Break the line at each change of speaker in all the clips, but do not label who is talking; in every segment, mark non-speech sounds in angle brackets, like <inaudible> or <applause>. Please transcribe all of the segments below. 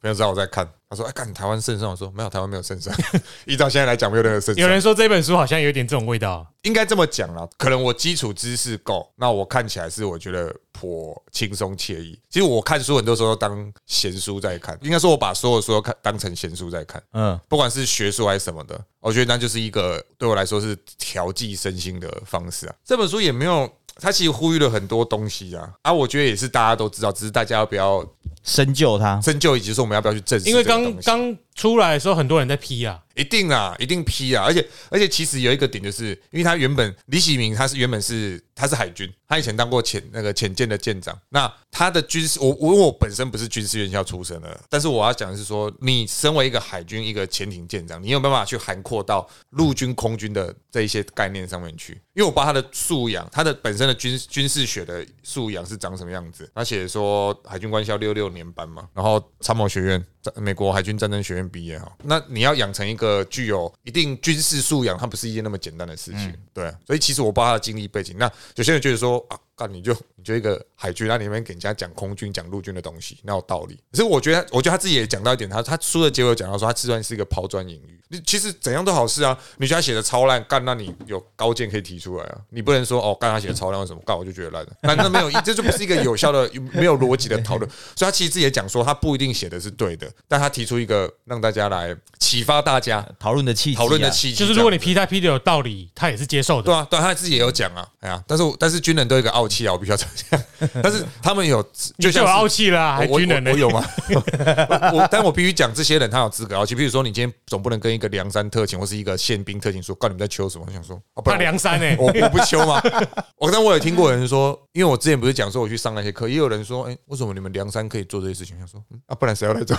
朋友知道我在看，他说：“哎，看台湾圣上。”我说：“没有，台湾没有圣上。<laughs> 依照现在来讲，没有任何圣上。”
有人说这本书好像有点这种味道，
应该这么讲啦。可能我基础知识够，那我看起来是我觉得颇轻松惬意。其实我看书很多时候当闲书在看，应该说我把所有书都看当成闲书在看。嗯，不管是学术还是什么的，我觉得那就是一个对我来说是调剂身心的方式啊。这本书也没有。他其实呼吁了很多东西啊，啊，我觉得也是大家都知道，只是大家要不要
深究它，
深究以及说我们要不要去证实。
因为刚刚出来的时候，很多人在批啊，
一定啊，一定批啊，而且而且其实有一个点，就是因为他原本李启明他是原本是他是海军，他以前当过潜那个潜舰的舰长，那他的军事我我我本身不是军事院校出身的，但是我要讲的是说，你身为一个海军一个潜艇舰长，你有办法去涵括到陆军空军的这一些概念上面去？因为我把他的素养，他的本身的军军事学的素养是长什么样子？他写说海军官校六六年班嘛，然后参谋学院。美国海军战争学院毕业哈，那你要养成一个具有一定军事素养，它不是一件那么简单的事情，对。所以其实我不知道他的经历背景。那有些人觉得说啊，干你就你就一个海军，那里面给人家讲空军、讲陆军的东西，那有道理。可是我觉得，我觉得他自己也讲到一点，他他书的结尾讲到说，他自传是一个抛砖引玉。你其实怎样都好事啊，你觉得他写的超烂，干那你有高见可以提出来啊，你不能说哦，干他写的超烂，为什么干我就觉得烂了？那那没有，这就不是一个有效的、没有逻辑的讨论。所以他其实自己也讲说，他不一定写的是对的，但他提出一个让大家来启发大家
讨论的契机，
讨论的契机，
就是如果你批他批的有道理，他也是接受的。
对啊，对，他自己也有讲啊，哎呀，但是但是军人都有一个傲气啊，我必须要这样。<laughs> 但是他们有
就像傲气啦，还军人
我有吗？<laughs> 我但我必须讲，这些人他有资格傲气。比如说，你今天总不能跟一个梁山特勤。或是一个宪兵特警，说告你们在秋什么？我想说，
他梁山哎，
我我不秋吗？<laughs> 我但我有听过有人说，因为我之前不是讲说我去上那些课，也有人说，哎，为什么你们梁山可以做这些事情？想说啊，不然谁要来做？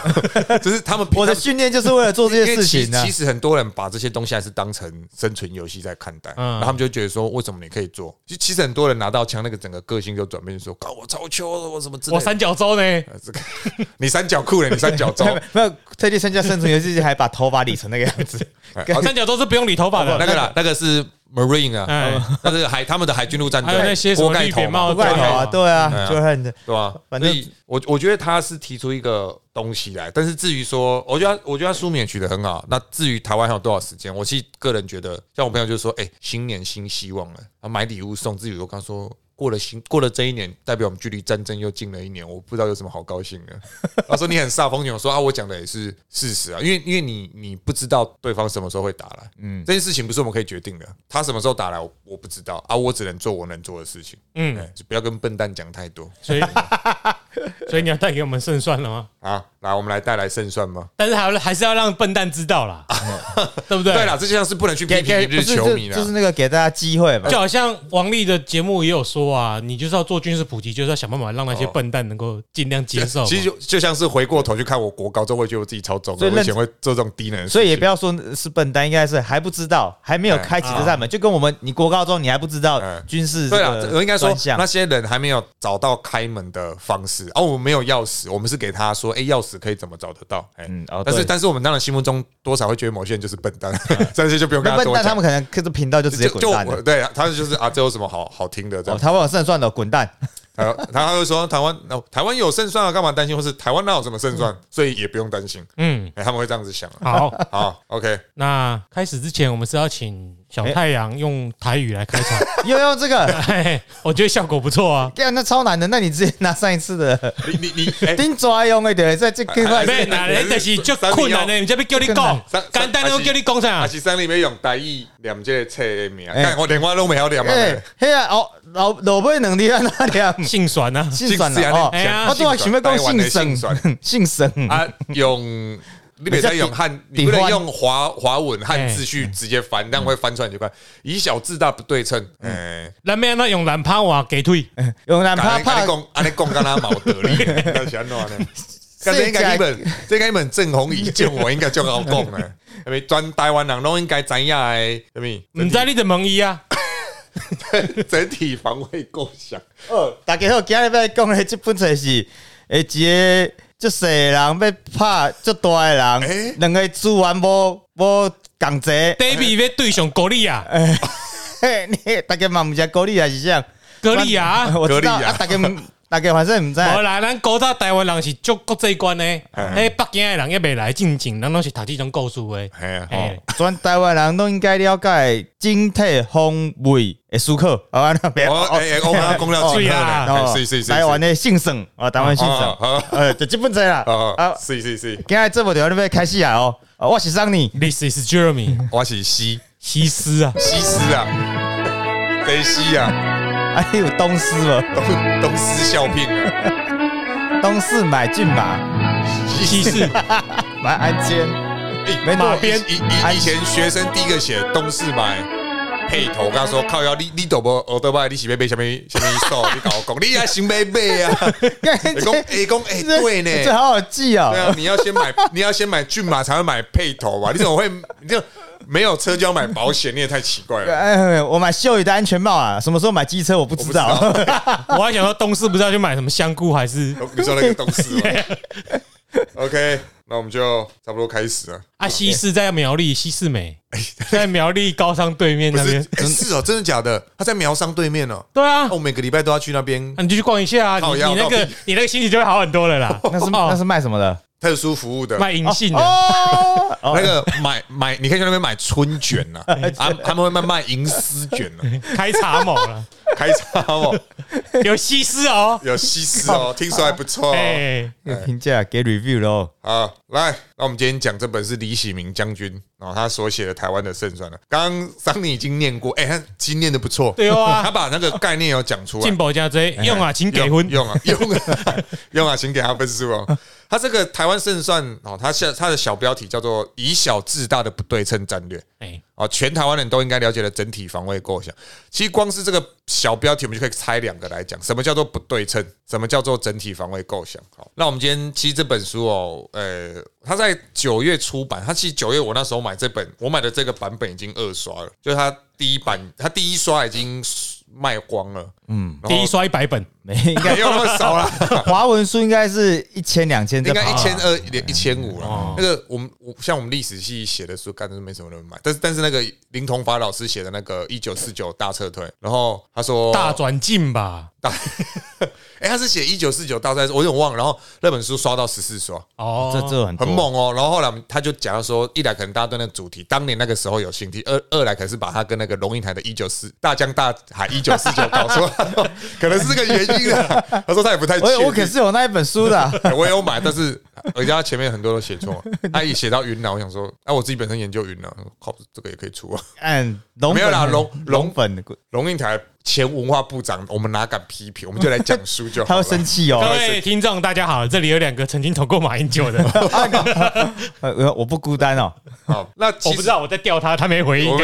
只是他们
我的训练就是为了做这些事情
其实很多人把这些东西还是当成生存游戏在看待，然后他们就觉得说，为什么你可以做？其其实很多人拿到枪，那个整个个性就转变，说，靠我超秋，我什么？
我三角洲呢？
这个 <laughs> 你三角裤呢？你三角洲 <laughs>
没有特地参加生存游戏，还把头发理成那个样子。<laughs>
三角洲是不用理头发的，
那个啦，那个是 Marine 啊，那是海他们的海军陆战队，
还有那些什么绿扁帽、
盖头啊，对啊，就很
对吧？反正我我觉得他是提出一个东西来，但是至于说，我觉得我觉得他书名取得很好。那至于台湾还有多少时间，我其实个人觉得，像我朋友就说，哎，新年新希望了，啊，买礼物送。自己我刚说。过了新过了这一年，代表我们距离战争又近了一年，我不知道有什么好高兴的。<laughs> 他说你很煞风景，我说啊，我讲的也是事实啊，因为因为你你不知道对方什么时候会打来，嗯，这件事情不是我们可以决定的，他什么时候打来我我不知道啊，我只能做我能做的事情，嗯，就不要跟笨蛋讲太多。
所以 <laughs> 所以你要带给我们胜算了吗？
啊，来，我们来带来胜算吗？
但是还还是要让笨蛋知道啦，<laughs> 对不对？
对了，这就像是不能去批评日球迷了，
就是那个给大家机会嘛，
就好像王力的节目也有说。哇，你就是要做军事普及，就是要想办法让那些笨蛋能够尽量接受。
其实就就像是回过头去看我国高中，会觉得我自己超重，所以以前会做这种低能。
所以也不要说是笨蛋，应该是还不知道，还没有开启这扇门。就跟我们你国高中你还不知道军事，
对啊，我应该说那些人还没有找到开门的方式。哦，我们没有钥匙，我们是给他说，哎，钥匙可以怎么找得到？嗯，但是但是我们当然心目中多少会觉得某些人就是笨蛋，<laughs> <laughs> 这些就不用跟他多
讲。他们可能看这频道就直接滚蛋。
对，他就是啊，这有什么好好听的？这样
有胜算的，滚蛋。
他他就说台湾那台湾有胜算啊，干嘛担心？或是台湾哪有什么胜算？所以也不用担心。嗯，他们会这样子想。
好
好，OK。
那开始之前，我们是要请小太阳用台语来开场，<laughs>
又用这个，
我觉得效果不错啊。
对啊，那超难的。那你直接拿上一次的，
你你你
顶抓用的对，在这
个没难的，但是就困难的，你这边叫你讲，简单的我叫你讲啥？
还是山里面用台语念这个册的名？看我连我都没有念嘛。
嘿啊，哦。老老辈能力啊，那点
姓酸啊，
姓酸啊，我都要想要讲姓沈，姓沈
啊，用你别再用汉，你不能用华华文汉字去直接翻，这样会翻出来就快。以小字大不对称，
哎，那边那用蓝帕话给退，<laughs>
用蓝帕帕
讲，安尼讲跟他冇得力，<laughs> 那是安怎呢？<laughs> 这应该一本，这应该一本正红一见，我应该就好讲呢，因为全台湾人拢应该知影诶，对
咪？唔知你就问伊啊。
整体防卫构想。
哦，大家好，今日要讲的这本册是，诶，一个就细人要拍就大的人，两个资源无无共济。
David 要对上高利亚，<laughs>
嘿，大家嘛毋知高利亚是啥？
高利亚，
我知道啊，大家大家反正唔知。道。
无啦，咱古早台湾人是足国际观的，迄北京的人也未来进前，咱拢是读这种故事的。
哎
全台湾人都应该了解整体风味的思考，啊，那别
我哎哎，我们公了
对啊。
啊，是是是，
台湾的姓沈啊，台湾性胜
哦哦，
呃，就基本这啦。
啊
啊，
是是是，
今日这部电影要开始啊哦，啊我是桑尼
，This is Jeremy
我是西。
西斯啊，
西施啊，飞西啊，
还有东施了？
东 <laughs> 东施效颦啊，
东市买骏马，
西施 <laughs>
买鞍鞯，没错
马鞭
以以以前学生第一个写东市买配头，我跟他说靠腰，你你懂不？我都不，你是要买什么什么手？你跟我讲，<laughs> 你也行买买啊？你讲哎讲哎对呢，
这好好记哦
对。啊，你要先买，你要先买骏马才会买配头吧？你怎么会？你就没有车就要买保险？你也太奇怪了。<laughs>
哎，我买秀宇的安全帽啊，什么时候买机车我不知道。<laughs>
我还想说东市不知道去买什么香菇还是
你说那个东市吗？<laughs> OK，那我们就差不多开始了。
啊西市在苗栗西市美，在苗栗高商对面那边，，
哎是哦，真的假的？他在苗商对面哦。
对啊
那，我每个礼拜都要去那边
那你就去逛一下啊，你你那个你那个心情就会好很多了啦。
那是那是卖什么的？
特殊服务的。
卖银杏的，<laughs>
那个买买，你可以去那边买春卷呐，<laughs> 啊，他们会卖卖银丝卷呢，
开茶某了，
开叉哦，<laughs>
有西施哦，
有西施哦，听说还不错哦。
哎，
有评价给 review 喽。
好，来，那我们今天讲这本是李喜明将军哦，他所写的台湾的胜算了。刚刚桑尼已经念过，哎，他其实念的不错，
对啊。
他把那个概念有讲出来。
进。宝加追用啊，请给婚，
用啊用啊用啊，请给他分数哦。他这个台湾胜算哦，他下他的小标题叫做“以小制大的不对称战略”。
哎，
哦，全台湾人都应该了解的整体防卫构想。其实光是这个小标题，我们就可以拆两个来讲，什么叫做不对称，什么叫做整体防卫构想。好，那我们今天其实这本书哦，呃，它在九月出版，它其实九月我那时候买这本，我买的这个版本已经二刷了，就是它第一版，它第一刷已经卖光了，嗯，
第一刷一百本，
没应该
没有那么少了。<laughs>
华文书应该是一千两千，
应该一千二一千五
哦。
了。那个我们我像我们历史系写的书，干的是没什么人买。但是但是那个林同法老师写的那个一九四九大撤退，然后他说
大转进吧，
大，<laughs> 哎，他是写一九四九大撤退，我有点忘了。然后那本书刷到十四刷，
哦，
这这很
很猛哦。然后后来他就讲到说，一来可能大家对那个主题当年那个时候有兴趣，二二来可能是把他跟那个龙应台的一九四大江大海一九四九 <laughs> 搞错，<laughs> 可能是这个原因啊。他说他也不太确定。
我我可是有那一本书的啊，
欸我有买，但是人家前面很多都写错，他一写到云南，我想说，哎、我自己本身研究云南，靠，这个也可以出啊。
嗯，龙
没有啦龙
龙粉，
龙应台前文化部长，我们哪敢批评？我们就来讲书就好
他会。生气哦。
各位听众大家好，这里有两个曾经投过马英九的，<laughs>
呃，我不孤单哦。
好，那
我不知道我在调他，他没回应，
我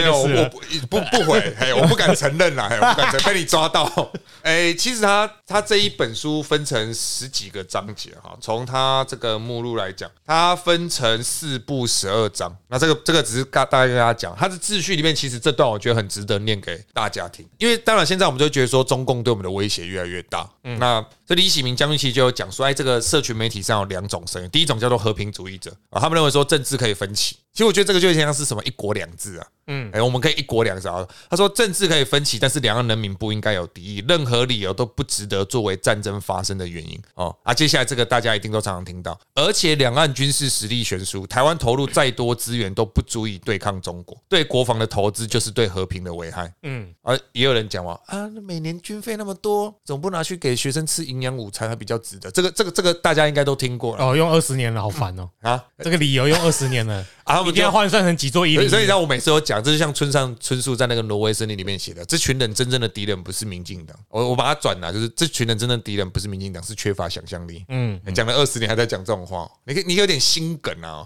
不不不回，嘿，我不敢承认啦，嘿，我不敢承认，被你抓到。<laughs> 哎，其实他他这一本书分成十几个章节哈，从他这个目录来讲，它分成四部十二章。那这个这个只是大大概跟大家讲，他的秩序里面，其实这段我觉得很值得念给大家听，因为当然现在我们就觉得说中共对我们的威胁越来越大。那这李启明将军其实就有讲说，哎，这个社群媒体上有两种声音，第一种叫做和平主义者啊，他们认为说政治可以分歧。其实我觉得这个就像是什么一国两制啊，嗯，哎，我们可以一国两制啊。他说政治可以分歧，但是两岸人民不应该有敌意，任何理由都不值得作为战争发生的原因哦。啊，接下来这个大家一定都常常听到，而且两岸军事实力悬殊，台湾投入再多资源都不足以对抗中国，对国防的投资就是对和平的危害。
嗯，
而也有人讲嘛，啊，那每年军费那么多，总不拿去给学生吃营养午餐还比较值得。这个这个这个大家应该都听过了
哦，用二十年了，好烦哦。
啊
这个理由用二十年了，<laughs>
啊，他
一定要
们就
换算成几座一零。
所以所以让我每次都讲，这就像村上春树在那个挪威森林里面写的，这群人真正的敌人不是民进党，我我把它转了，就是这群人真正的敌人不是民进党，是缺乏想象力。
嗯，
讲了二十年还在讲这种话，你可你有点心梗啊、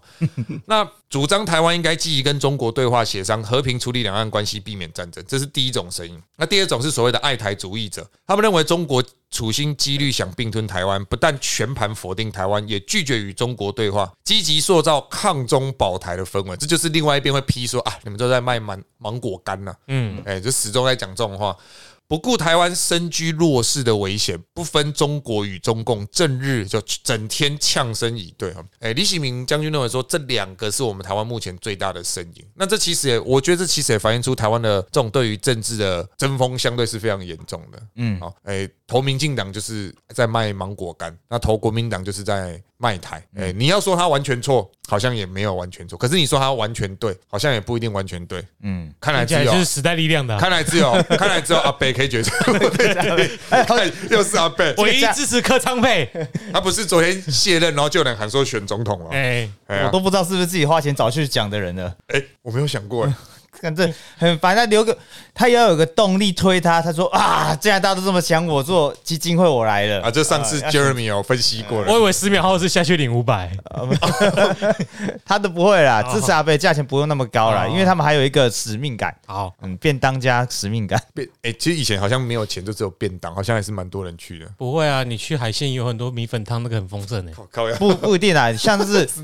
那主张台湾应该积极跟中国对话协商，和平处理两岸关系，避免战争，这是第一种声音。那第二种是所谓的爱台主义者，他们认为中国处心积虑想并吞台湾，不但全盘否定台湾，也拒绝与中国对话，积极塑造抗中保台的氛围。这就是另外一边会批说啊，你们都在卖芒芒果干呐、
嗯，
哎、就始终在讲这种话。不顾台湾身居弱势的危险，不分中国与中共，正日就整天呛声以对哈。哎，李喜明将军认为说，这两个是我们台湾目前最大的声音。那这其实也，我觉得这其实也反映出台湾的这种对于政治的针锋相对是非常严重的。嗯，好，哎，投民进党就是在卖芒果干，那投国民党就是在。卖台，哎，你要说他完全错，好像也没有完全错。可是你说他完全对，好像也不一定完全对。嗯，看来只有
是时代力量的，
看来只有 <laughs> 看来只有阿贝可以决策。对 <laughs> <laughs> 又是阿贝，
唯一支持柯昌佩。
他不是昨天卸任，然后就能喊说选总统了。哎，
我都不知道是不是自己花钱找去讲的人了。
哎，我没有想过。
反正很烦，他留个，他也要有个动力推他。他说啊，既然大家都这么想我做基金会，我来了
啊！这上次 Jeremy 有分析过了，
我以为十秒后是下去领五百，<laughs>
他都不会啦。支持阿贝，价钱不用那么高啦，因为他们还有一个使命感。好，嗯，便当加使命感。
便哎，其实以前好像没有钱，就只有便当，好像还是蛮多人去的。
不会啊，你去海鲜有很多米粉汤，那个很丰盛诶。
不不一定啊，像是。<laughs>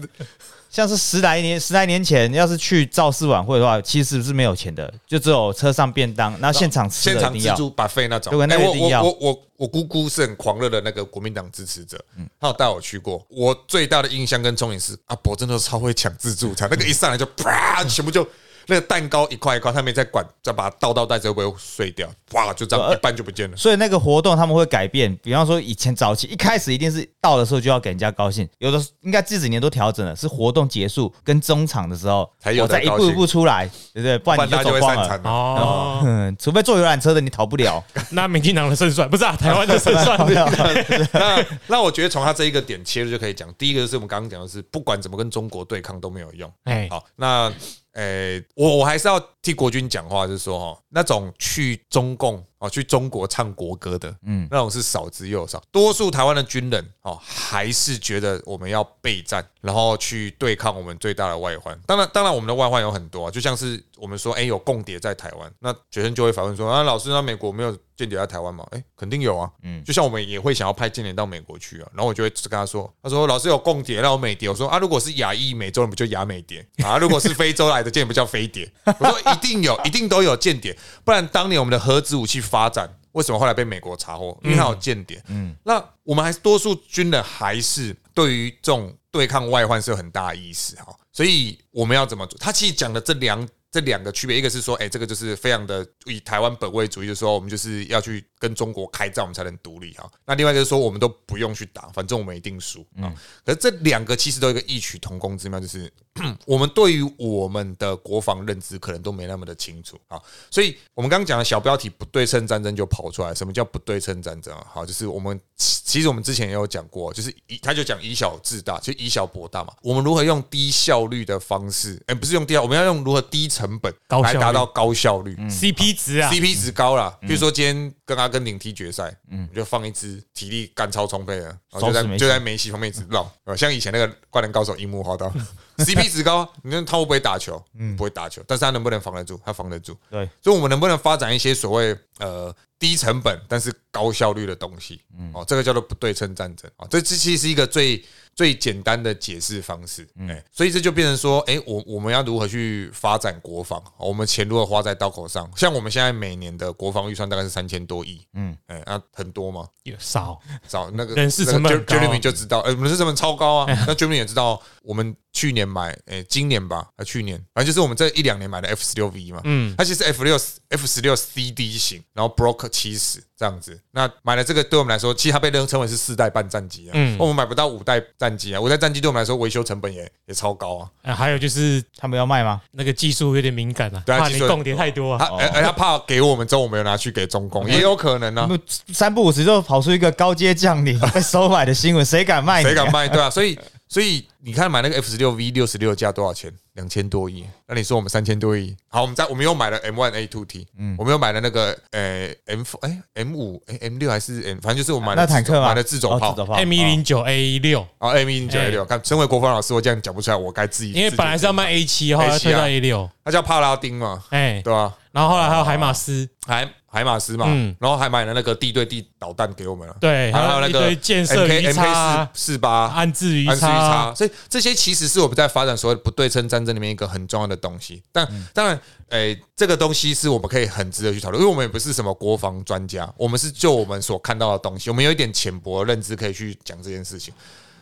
像是十来年、十来年前，要是去造势晚会的话，其实是没有钱的，就只有车上便当，然后现场吃
现场自助把费那种。
那一定要。
我我我姑姑是很狂热的那个国民党支持者，嗯，她有带我去过。我最大的印象跟憧憬是，阿伯真的超会抢自助餐，那个一上来就啪，全部就。那个蛋糕一块一块，他没在管，再把它倒到袋子会不会碎掉？哇，就这样一半就不见了。
所以那个活动他们会改变，比方说以前早期一开始一定是到的时候就要给人家高兴，有的应该这几年都调整了，是活动结束跟中场的时候
才有
再一步一步出来，对不对？不然你就走光了。哦，除非坐游览车的你逃不了。
那民进党的胜算不是啊，台湾的胜算。<laughs>
那那我觉得从他这一个点切入就可以讲，第一个就是我们刚刚讲的是，不管怎么跟中国对抗都没有用。哎，好，那。诶，我我还是要替国军讲话，就是说哈，那种去中共哦，去中国唱国歌的，嗯，那种是少之又少，多数台湾的军人哦，还是觉得我们要备战，然后去对抗我们最大的外患。当然，当然，我们的外患有很多，就像是我们说，哎，有共谍在台湾，那学生就会反问说，啊，老师，那美国没有？间谍在台湾吗？哎，肯定有啊。嗯，就像我们也会想要派间谍到美国去啊。然后我就会跟他说：“他说老师有共谍，那我美谍。”我说：“啊，如果是亚裔美洲人，不就亚美谍啊？如果是非洲来的间谍，不叫非谍。”我说：“一定有，<laughs> 一定都有间谍，不然当年我们的核子武器发展为什么后来被美国查获？因为它有间谍。嗯，那我们还是多数军人还是对于这种对抗外患是有很大的意识哈。所以我们要怎么做？他其实讲的这两。这两个区别，一个是说，哎，这个就是非常的以台湾本位主义，就是说，我们就是要去跟中国开战，我们才能独立哈。那另外就是说，我们都不用去打，反正我们一定输啊。可是这两个其实都有一个异曲同工之妙，就是 <clears throat> 我们对于我们的国防认知可能都没那么的清楚啊。所以我们刚刚讲的小标题“不对称战争”就跑出来，什么叫不对称战争啊？好，就是我们其实我们之前也有讲过，就是以他就讲以小制大，就以小博大嘛。我们如何用低效率的方式？哎，不是用低效，我们要用如何低成本来达到高效率
，CP 值啊
，CP 值高了。比如说今天跟阿根廷踢决赛，嗯，就放一支体力干超充沛的，然后就在就在梅西旁边一直绕，像以前那个灌篮高手樱木花道。CP 值高，你看他会不会打球？嗯，不会打球，但是他能不能防得住？他防得住。
对，
所以我们能不能发展一些所谓呃低成本但是高效率的东西？嗯，哦，这个叫做不对称战争啊，这这其实是一个最。最简单的解释方式，哎，所以这就变成说，哎，我我们要如何去发展国防？我们钱如何花在刀口上？像我们现在每年的国防预算大概是三千多亿，嗯，哎，那很多吗？
也少
少那个
人事成本
，Jeremy 就知道，哎，人事成本超高啊。那 Jeremy 也知道，我们去年买，哎，今年吧，啊，去年，反正就是我们这一两年买的 F 十六 V 嘛，嗯，它其实 F 六 F 十六 CD 型，然后 Broke 七十。这样子，那买了这个对我们来说，其实它被认称为是四代半战机啊。嗯，我们买不到五代战机啊，五代战机对我们来说维修成本也也超高啊。
啊，还有就是
他们要卖吗？
那个技术有点敏感啊，
怕
你供点太多啊。
他他怕给我们之后，我们又拿去给中共，也有可能呢。
三不五时就跑出一个高阶将领 <laughs> 被收买的新闻，谁敢卖？
谁敢卖？对啊，所以。所以你看买那个 F 十六 V 六十六架多少钱？两千多亿。那你说我们三千多亿？好，我们在我们又买了 M one A two T，嗯，我们又买了那个呃 M 哎 M 五哎 M 六还是 M，反正就是我买
了坦克
买了自走炮
M 一零九 A 六
啊 M 一零九 A 六。看，身为国防老师，我这样讲不出来，我该自己。
因为本来是要卖 A 七，后来推到 A 六，
那叫帕拉丁嘛，哎，对吧？
然后后来还有海马斯，
海海马斯嘛，
嗯。
然后还买了那个地对地导弹给我们了，
对，
还有那个
一堆建设
M K
鱼
M
叉
K
啊、
四四八
安置鱼
安置鱼
叉。
叉，，所以这些其实是我们在发展所谓的不对称战争里面一个很重要的东西。但
嗯。
当然，诶，这个东西是我们可以很值得去讨论，因为我们也不是什么国防专家，我们是就我们所看到的东西，我们有一点浅薄的认知可以去讲这件事情。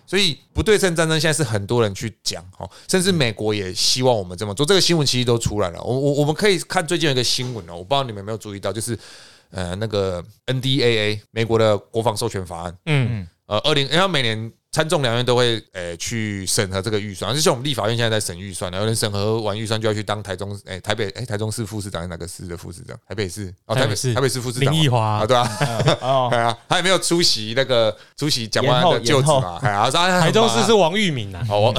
所以不对称战争现在是很多人去讲哦，甚至美国也希望我们这么做。这个新闻其实都出来了，我我我们可以看最近有一个新闻哦，我不知道你们有没有注意到，就是呃那个 NDAA 美国的国防授权法案，
嗯，
呃，二零，因为每年参众两院都会呃去审核这个预算，就像我们立法院现在在审预算，有人审核完预算就要去当台中，哎、台北，哎、台中市副市长是哪个市的副市长？台北市哦，台北
市
台北市副市长嘛
林奕 <laughs> 华。
啊，对啊，
哦，
对啊，他也没有出席那个出席蒋万安的就职嘛，哎呀，说哎
台中市是王玉敏啊，
哦，我。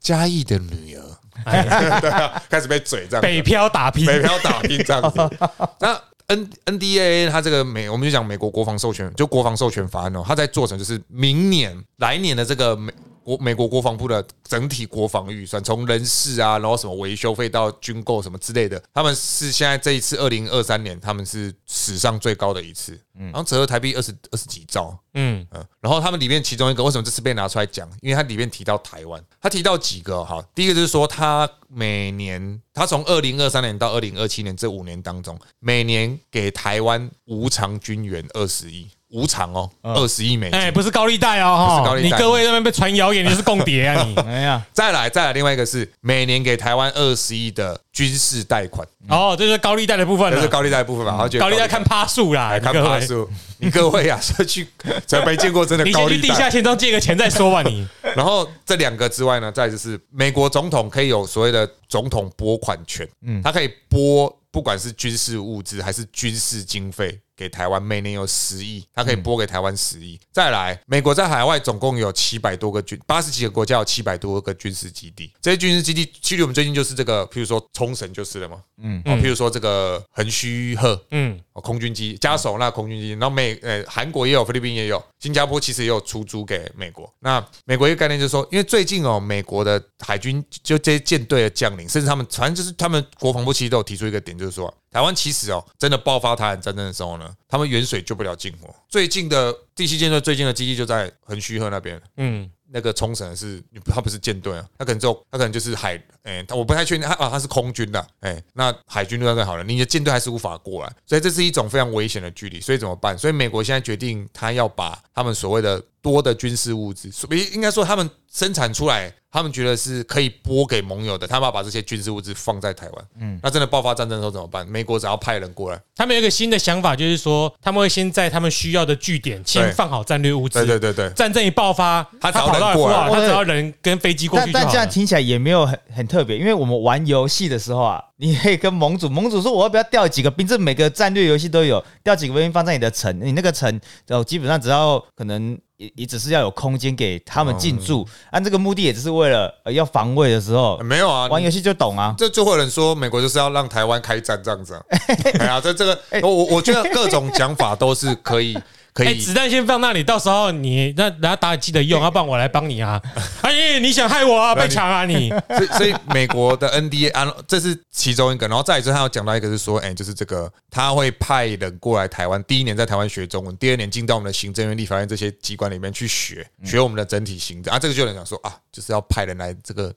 嘉义的女儿，<laughs> 对啊，开始被嘴这样，
北漂打拼，
北漂打拼这样子。<laughs> 那 N N D A A 它这个美，我们就讲美国国防授权，就国防授权法案哦，它在做成就是明年来年的这个美国美国国防部的整体国防预算，从人事啊，然后什么维修费到军购什么之类的，他们是现在这一次二零二三年，他们是史上最高的一次，嗯。然后折合台币二十二十几兆，
嗯，
嗯，然后他们里面其中一个为什么这次被拿出来讲？因为它里面提到台湾，他提到几个哈，第一个就是说他每年他从二零二三年到二零二七年这五年当中，每年给台湾无偿军援二十亿，无偿哦，二十亿美金。
哎，不是高利贷哦，哈
不是高利贷。
你各位那边被传谣言你是共谍啊你，<laughs>
哎呀，
再来，再来，另外一个是每年给台湾二十亿的军事贷款，
哦，这就是高利贷的部分了，
这是高利贷的部分嘛？然后觉得
高利贷看趴数啦，
看
你各位，
爬数，你各位啊，说去真没见过真的
你 <laughs>
高利贷。
先去地下。钱庄借个钱再说吧你，<laughs>
然后这两个之外呢，再就是美国总统可以有所谓的总统拨款权，嗯，他可以拨不管是军事物资还是军事经费给台湾，每年有十亿，它可以拨给台湾十亿。再来，美国在海外总共有七百多个军，八十几个国家有七百多个军事基地，这些军事基地，其实我们最近就是这个，譬如说冲绳就是了嘛，嗯，哦，譬如说这个横须贺，
嗯，
哦，空军基加手那空军基地，然后美呃韩国也有，菲律宾也有，新加坡其实也有出租给美国。那美国一个概念就是说，因为最近哦，美国的海军就这些舰队的将领，甚至他们反正就是他们国防部其实都有提出一个点，就是说台湾其实哦，真的爆发台海战争的时候呢，他们远水救不了近火。最近的第七舰队最近的基地就在横须贺那边，
嗯，
那个冲绳是，它不是舰队啊，它可能就它可能就是海，哎、我不太确定，它啊它是空军的，哎、那海军就那更好了，你的舰队还是无法过来，所以这是一种非常危险的距离，所以怎么办？所以美国现在决定，他要把他们所谓的多的军事物资，所以应该说他们生产出来，他们觉得是可以拨给盟友的，他们要把这些军事物资放在台湾，嗯，那真的爆发战争的时候怎么办？美国只要派人过来，
他们有一个新的想法，就是说他们会先在他们需要的据点先放好战略物资，
对对对对，
战争一爆发，
他只要
跑到
人过来。
哇他只要人跟飞机过
但但这样
去就好了。
听起来也没有很很特别，因为我们玩游戏的时候啊，你可以跟盟主，盟主说我要不要调几个兵，这每个战略游戏都有，调几个兵放在你的城，你那个城，哦，基本上只要可能也也只是要有空间给他们进驻，按这个目的也只是为了呃要防卫的时候，
没有啊，
玩游戏就懂啊。
这就会有人说美国就是要让台湾开战这样子、啊，<laughs> 哎呀，这这个我我我觉得各种讲法都是可以可
哎，
以
子弹先放那里，到时候你那人家打记得用，要不然我来帮你啊！哎，你想害我啊？被抢啊你！<laughs>
所以所以美国的 NDA 啊，这是其中一个，然后再一次他有讲到一个是说，哎、就是这个他会派人过来台湾，第一年在台湾学中文，第二年进到我们的行政院、立法院这些机关里面去学学我们的整体行政啊，这个就有人讲说啊，就是要派人来这个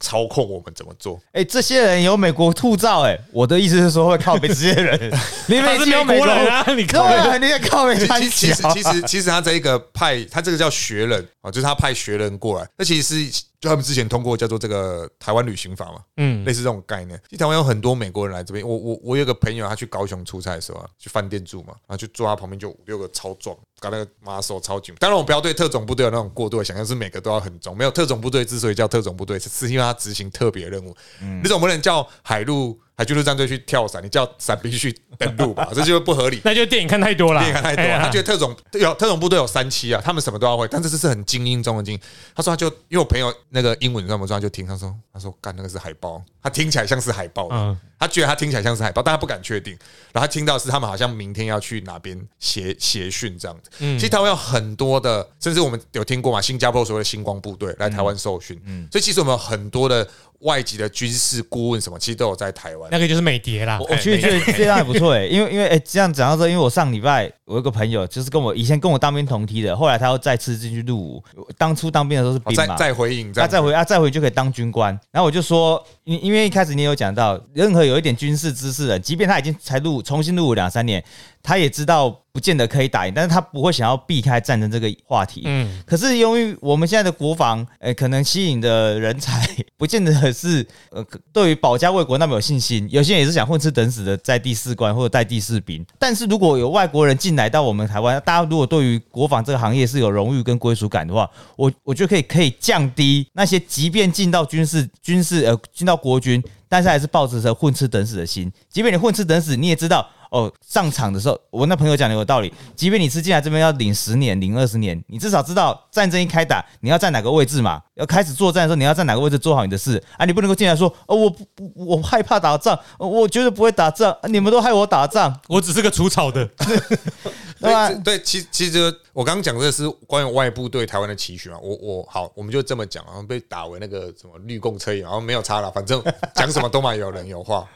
操控我们怎么做。
哎、这些人有美国护照，哎，我的意思是说会靠北这些人，<laughs> 你们
是美
经有美国
国人啊！你看，
对啊，你也靠北三
其其其实其实其实他这一个派，他这个叫学人啊，就是他派学人过来，那其实是就他们之前通过叫做这个台湾旅行法嘛，
嗯
类似这种概念。其实台湾有很多美国人来这边，我我我有个朋友，他去高雄出差的时候啊，去饭店住嘛，然后就坐他旁边就五六个超壮，搞那个马手超紧。当然我不要对特种部队有那种过度的想象，是每个都要很重。没有特种部队之所以叫特种部队，是是因为他执行特别任务。你总不能叫海陆海军陆战队去跳伞，你叫伞兵去登陆吧，<laughs> 这就不合理。
那就电影看太多了，
电影看太多了，他觉得特种有特种部队有三期啊，他们什么都要会，但这是很精英中的精英。他说他就因为我朋友那个英文你知道就听他说他说干那个是海豹，他听起来像是海豹，
嗯
他觉得他听起来像是海豹，但他不敢确定。然后他听到是他们好像明天要去哪边协协训这样子。其实台湾有很多的，甚至我们有听过嘛，新加坡所谓的星光部队来台湾受训，嗯所以其实我们有很多的外籍的军事顾问什么，其实都有在台湾。
那个就是美蝶啦
我。我其实觉得这样也不错哎，因为因为哎、这样讲到这，因为我上礼拜我有个朋友，就是跟我以前跟我当兵同梯的，后来他又再次进去入伍。当初当兵的时候是兵嘛，
再回应，这样子
他再回啊，再回就可以当军官。然后我就说，因因为一开始你有讲到，任何有一点军事知识的，即便他已经才入重新入伍两三年，他也知道不见得可以打赢，但是他不会想要避开战争这个话题。
嗯，
可是由于我们现在的国防，呃，可能吸引的人才不见得是 <laughs> 呃，可对于保家卫国那么有信心，有些人也是想混吃等死的在第四关或者在第四兵。但是如果有外国人进来到我们台湾，大家如果对于国防这个行业是有荣誉跟归属感的话，我我觉得可以可以降低那些即便进到军事军事呃进到国军，但是还是抱着着混吃等死的心。即便你混吃等死，你也知道哦，上场的时候，我那朋友讲的有道理。即便你是进来这边要领十年、领二十年，你至少知道战争一开打，你要在哪个位置嘛。要开始作战的时候，你要在哪个位置做好你的事啊！你不能够进来说哦，我不不我害怕打仗，哦我绝对不会打仗，啊你们都害我打仗，
我只是个除草的。<laughs>
对吧
对？其其实我刚刚讲这是关于外部对台湾的期许嘛。我我好，我们就这么讲，然后被打为那个什么绿共车，然后没有差了，反正讲什么都嘛有人有话。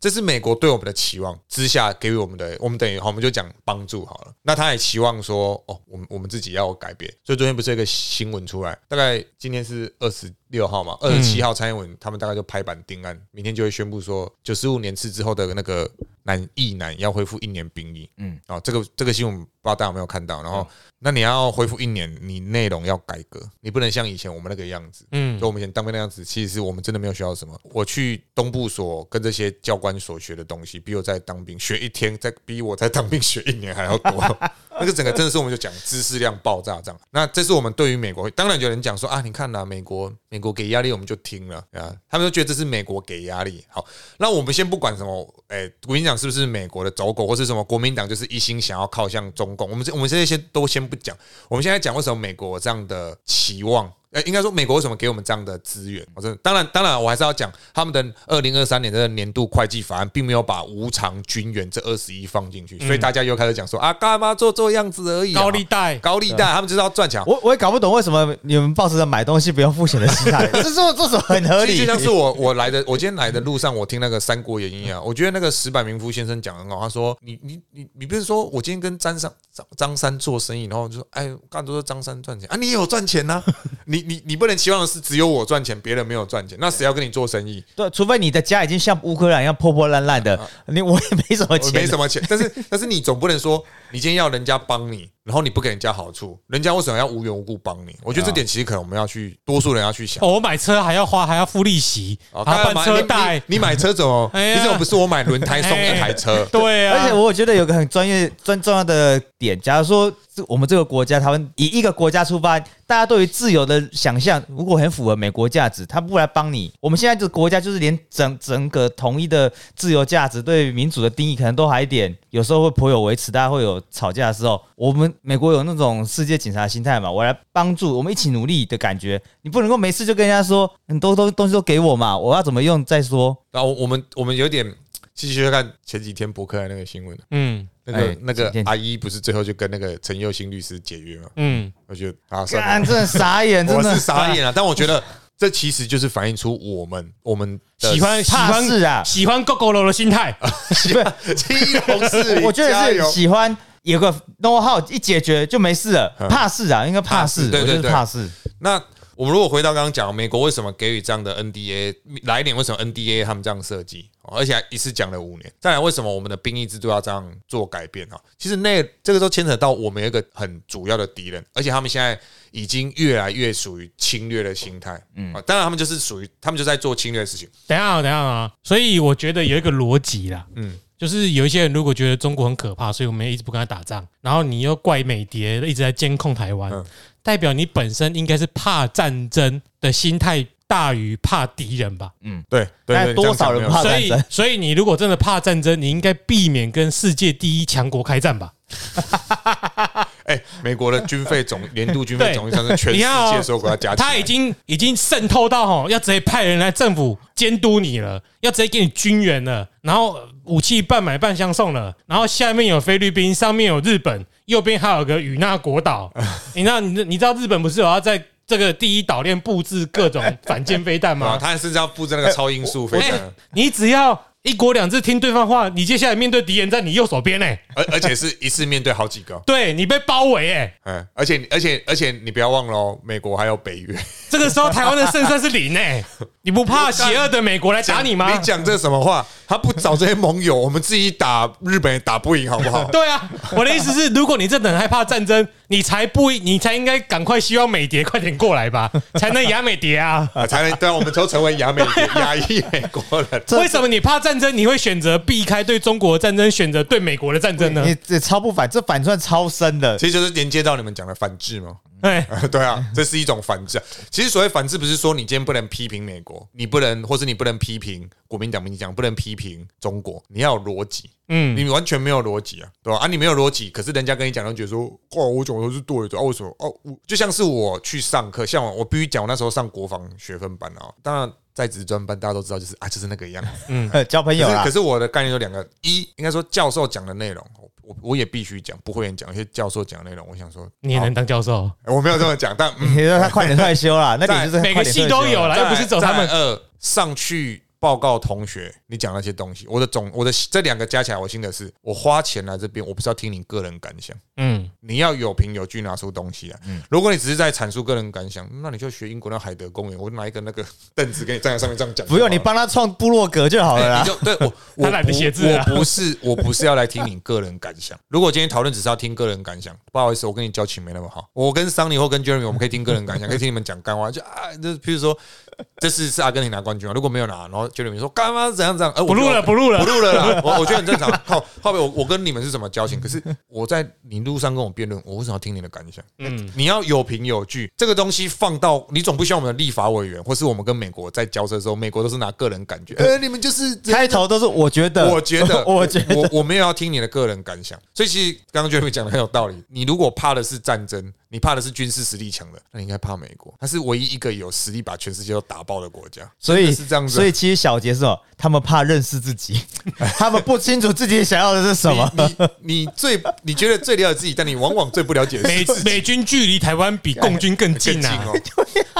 这是美国对我们的期望之下给予我们的，我们等于好，我们就讲帮助好了。那他也期望说，哦，我们我们自己要改变。所以昨天不是有一个新闻出来，大概今天是二十六号嘛，二十七号蔡英文他们大概就拍板定案，明天就会宣布说，九十五年次之后的那个男役男要恢复一年兵役。嗯，哦，这个这个新闻不知道大家有没有看到？然后，那你要恢复一年，你内容要改革，你不能像以前我们那个样子。
嗯
就我们以前当兵那样子，其实是我们真的没有学到什么。我去东部所跟这些教官所学的东西，比我在当兵学一天，在比我在当兵学一年还要多。<laughs> 那个整个真的是我们就讲知识量爆炸这样。那这是我们对于美国，当然有人讲说啊，你看呐、美国美国给压力，我们就听了啊，他们都觉得这是美国给压力。好，那我们先不管什么，哎、国民党是不是美国的走狗，或是什么国民党就是一心想要靠向中共，我们这我们这些先都先不讲，我们现在讲为什么美国这样的期望。呃，应该说美国为什么给我们这样的资源？我真的，当然，当然，我还是要讲他们的二零二三年的年度会计法案，并没有把无偿军援这二十亿放进去，所以大家又开始讲说啊，干嘛做做样子而已啊、
高利贷，
高利贷，他们就是要赚钱。
我我也搞不懂为什么你们抱持着买东西不用付钱的心态，<laughs> 这是这这种很合理。
就像是我我来的，我今天来的路上，我听那个《三国演义》啊，我觉得那个石柏明夫先生讲得很好。他说：“你你你你不是说我今天跟张三张张三做生意，然后就说哎，干都说张三赚钱啊，你也有赚钱呐、你你你不能期望的是只有我赚钱，别人没有赚钱，那谁要跟你做生意？
对，除非你的家已经像乌克兰一样破破烂烂的，你我也没什么钱，
没什么钱，但是但是你总不能说你今天要人家帮你，然后你不给人家好处，人家为什么要无缘无故帮你？我觉得这点其实可能我们要去，多数人要去想。
哦，我买车还要花，还要付利息，
哦
还要办
干嘛
车贷
你，买车怎么？你怎么不是我买轮胎送一台车？<laughs>
对啊，
而且我觉得有个很专业、专重要的点，假如说这我们这个国家，他们以一个国家出发，大家对于自由的想象，如果很符合美国价值，他不来帮你，我们现在这个国家就是连整整个统一的自由价值对民主的定义，可能都还一点，有时候会颇有维持，大家会有吵架的时候。我们美国有那种世界警察心态嘛，我来帮助，我们一起努力的感觉，你不能够没事就跟人家说很多东东西都给我嘛，我要怎么用再说。
然后我们我们有点继续看前几天博客来那个新闻，
嗯
那个
哎
那个阿姨不是最后就跟那个陈佑新律师解约吗？
嗯，
我觉得啊，算，了，
真的傻眼，<laughs> 真的
我是傻眼了。但我觉得这其实就是反映出我们我们的
喜欢喜
怕
欢
事啊
喜欢 GoGo 楼的心态，<laughs>
喜欢基隆市民，<laughs>
我觉得是喜欢有个 know how 一解决就没事了，怕事啊，应该怕事，就是
怕事对对对
怕事。
那我们如果回到刚刚讲，美国为什么给予这样的 NDA 来年？为什么 NDA 他们这样设计？哦而且还一次讲了五年。再来，为什么我们的兵役制度要这样做改变啊？其实那这个都牵扯到我们有一个很主要的敌人，而且他们现在已经越来越属于侵略的心态。嗯，当然他们就是属于他们就在做侵略的事情。
等一下啊，等一下啊，所以我觉得有一个逻辑啦，
嗯
嗯，就是有一些人如果觉得中国很可怕，所以我们也一直不跟他打仗，然后你又怪美谍一直在监控台湾
嗯，
代表你本身应该是怕战争的心态大于怕敌人吧？
嗯对
多少人怕
所以
战争，
所以你如果真的怕战争，你应该避免跟世界第一强国开战吧？<laughs>
哎，美国的军费总年度军费
对
总预算是 <laughs> 全世
你看哦
界所有国家加起来，
他已经已经渗透到吼，要直接派人来政府监督你了，要直接给你军援了，然后武器半买半相送了，然后下面有菲律宾，上面有日本，右边还有个与那国岛。<laughs> 你知道你你知道日本不是有要在这个第一岛链布置各种反舰飞弹
啊，
吗？<laughs>
他甚至要布置那个超音速飞
哎
弹。
你只要一国两制听对方话，你接下来面对敌人在你右手边哎，
而而且是一次面对好几个，
对你被包围哎，
嗯，而且而且而且你不要忘了哦，美国还有北约，
这个时候台湾的胜算是零哎，你不怕邪恶的美国来打你吗？
你讲这什么话？他不找这些盟友，我们自己打日本也打不赢，好不好？<laughs>
对啊，我的意思是，如果你真的很害怕战争，你才不，你才应该赶快希望美蝶快点过来吧，<laughs> 才能压美蝶啊，
啊，才能对啊，我们都成为亚美谍亚裔美国人。<laughs>
为什么你怕战争，你会选择避开对中国的战争，选择对美国的战争呢？
你这超不反，这反串超深的。
其实就是连接到你们讲的反制嘛。
对，<laughs>
对啊，这是一种反制啊。其实所谓反制，不是说你今天不能批评美国，你不能，或是你不能批评国民党、民进党，不能批评中国，你要有逻辑。
嗯，
你完全没有逻辑啊，对吧？啊，你没有逻辑，可是人家跟你讲，都觉得说，哦，我讲的都是对的，啊，为什么？哦，我就像是我去上课，像我，我必须讲，我那时候上国防学分班啊，当然在职专班，大家都知道，就是啊，就是那个样。
嗯，<laughs> 交朋友啦
可是可。是我的概念有两个，一应该说教授讲的内容，我我也必须讲，不会讲一些教授讲的内容，我想说，
你也能当教授，
我没有这么讲，但嗯，
你说他快点退休啦，<laughs> 那你就是
每个系都有啦，又不是走他们。
二上去报告同学，你讲那些东西，我的总我的这两个加起来，我心得是，我花钱来这边，我不是要听你个人感想。
嗯，
你要有凭有据拿出东西来。嗯如果你只是在阐述个人感想，那你就学英国那海德公园，我拿一个那个 <laughs> 凳子给你站在上面这样讲。
不用你帮他创部落格就好了啦
你。就对我，<laughs> 我
懒得写字啊
我不是，<laughs> 我不是要来听你个人感想。如果今天讨论只是要听个人感想，不好意思，我跟你交情没那么好。我跟桑尼或跟 Jeremy，我们可以听个人感想，可以听你们讲干话。就啊，就是譬如说，<laughs> 这次是阿根廷拿冠军啊，如果没有拿，然后 Jeremy 说干嘛怎样怎样，呃，我
不录了，不录了
不。录了啦，我我觉得很正常。<laughs> 靠，后面我我跟你们是什么交情？可是我在你路上跟我辩论，我为什么要听你的感想？
嗯，
你要有凭有据，这个东西放到你总不希望我们的立法委员，或是我们跟美国在交涉的时候，美国都是拿个人感觉，呃，你们就是
开头都是我觉得，
我觉得，<laughs>
我觉得，
我我没有要听你的个人感想，所以其实刚刚 Jeremy 讲的很有道理。你如果怕的是战争，你怕的是军事实力强的，那你应该怕美国，它是唯一一个有实力把全世界都打爆的国家。
所以
是这样子啊，
所以其实小杰是哦，他们怕认识自己，<laughs> 他们不清楚自己想要的是什么。
你你你最你觉得最了解自己，但你往往最不了解
美
自己
美军距离台湾比共军更
更近
近啊，
哦。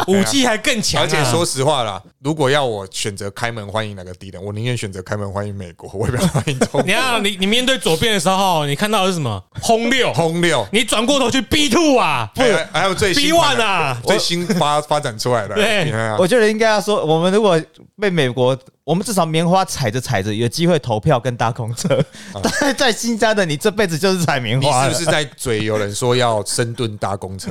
武器还更强啊。
而且说实话啦，如果要我选择开门欢迎哪个敌人，我宁愿选择开门欢迎美国，我也不要欢迎中
你看你你面对左边的时候，你看到的是什么？轰六，
轰六。
你转过头去 B two 啊，
还有还有最新
B one 啊
最新发发展出来的，
对
我觉得应该要说，我们如果被美国，我们至少棉花踩着踩着，有机会投票跟搭公车。但是在新疆的你，这辈子就是踩棉花你。
是不是在嘴有人说要深蹲搭公车？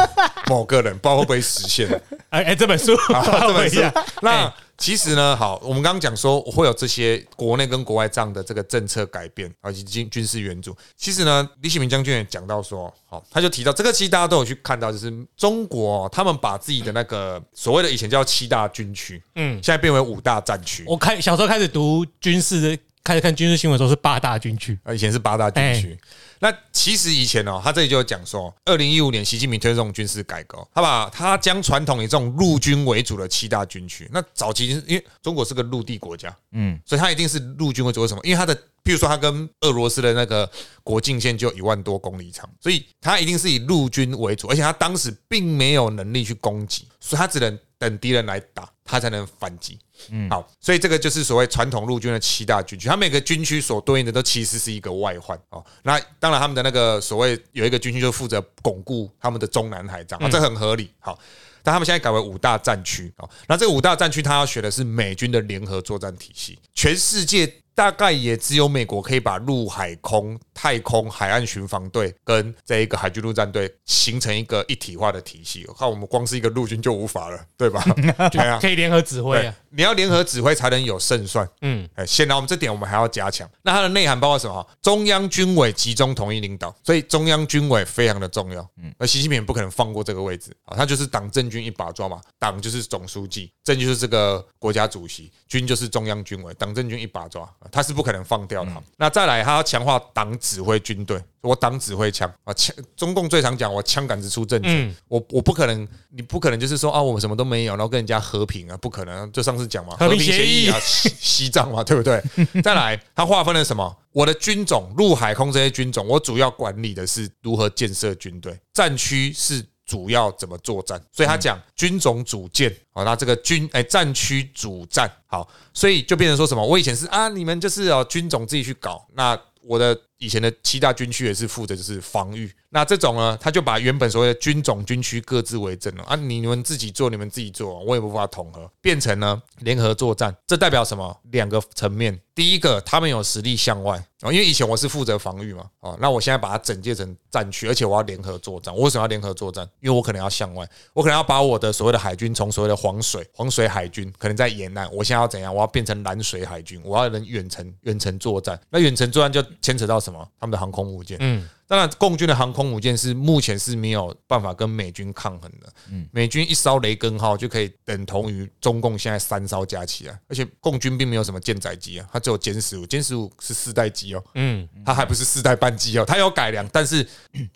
<laughs> 某个人不知道会不会实现？
哎哎，这本书，<laughs>
这本书。那其实呢，好，我们刚刚讲说会有这些国内跟国外这样的这个政策改变，以及军军事援助。其实呢，李启明将军也讲到说，好，他就提到这个，其实大家都有去看到，就是中国哦他们把自己的那个所谓的以前叫七大军区，
嗯，
现在变为五大战区。
我开小时候开始读军事的，开始看军事新闻的时候是八大军区。
啊，以前是八大军区。那其实以前哦，他这里就有讲说，二零一五年习近平推动军事改革，他把他将传统以这种陆军为主的七大军区，那早期因为中国是个陆地国家，
嗯，
所以他一定是陆军为主。为什么？因为他的，譬如说他跟俄罗斯的那个国境线就一万多公里长，所以他一定是以陆军为主，而且他当时并没有能力去攻击，所以他只能等敌人来打，他才能反击。嗯，好，所以这个就是所谓传统陆军的七大军区，它每个军区所对应的都其实是一个外患哦。那当然，他们的那个所谓有一个军区就负责巩固他们的中南海，这样、啊，这很合理。好，但他们现在改为五大战区哦。那这个五大战区，他要学的是美军的联合作战体系，全世界。大概也只有美国可以把陆海空、太空、海岸巡防队跟这一个海军陆战队形成一个一体化的体系。我看我们光是一个陆军就无法了，对吧？<laughs> 对啊，
可以联合指挥啊。，
你要联合指挥才能有胜算。
嗯，
哎，显然我们这点我们还要加强。那它的内涵包括什么？中央军委集中统一领导，所以中央军委非常的重要。嗯，而习近平不可能放过这个位置啊，他就是党政军一把抓嘛，党就是总书记，政就是这个国家主席，军就是中央军委，党政军一把抓，啊他是不可能放掉的。那再来，他要强化党指挥军队。我党指挥枪啊，枪中共最常讲我枪杆子出政权，
嗯
我我不可能，你不可能就是说啊，我们什么都没有，然后跟人家和平啊，不可能。就上次讲嘛，
和平协议
啊，西 <laughs> 西藏嘛，对不对？<laughs> 再来，它划分了什么？我的军种，陆海空这些军种，我主要管理的是如何建设军队，战区是。主要怎么作战，所以他讲军种主建，好，那这个军哎战区主战，好，所以就变成说什么？我以前是啊，你们就是哦军种自己去搞，那我的以前的七大军区也是负责就是防御，那这种呢，他就把原本所谓的军种军区各自为政了。啊，你们自己做，你们自己做，我也无法统合，变成呢联合作战，这代表什么？两个层面，第一个，他们有实力向外。哦，因为以前我是负责防御嘛，哦，那我现在把它整建成战区，而且我要联合作战，我为什么要联合作战？因为我可能要向外，我可能要把我的所谓的海军从所谓的黄水黄水海军，可能在沿岸，我现在要怎样？我要变成蓝水海军，我要能远程远程作战，那远程作战就牵扯到什么？他们的航空母舰，
嗯，
当然，共军的航空母舰是目前是没有办法跟美军抗衡的。嗯美军一艘雷根号就可以等同于中共现在三艘加起来，而且共军并没有什么舰载机啊，它只有歼十五，歼十五是四代机哦，
嗯，
它还不是四代半机哦，它有改良，但是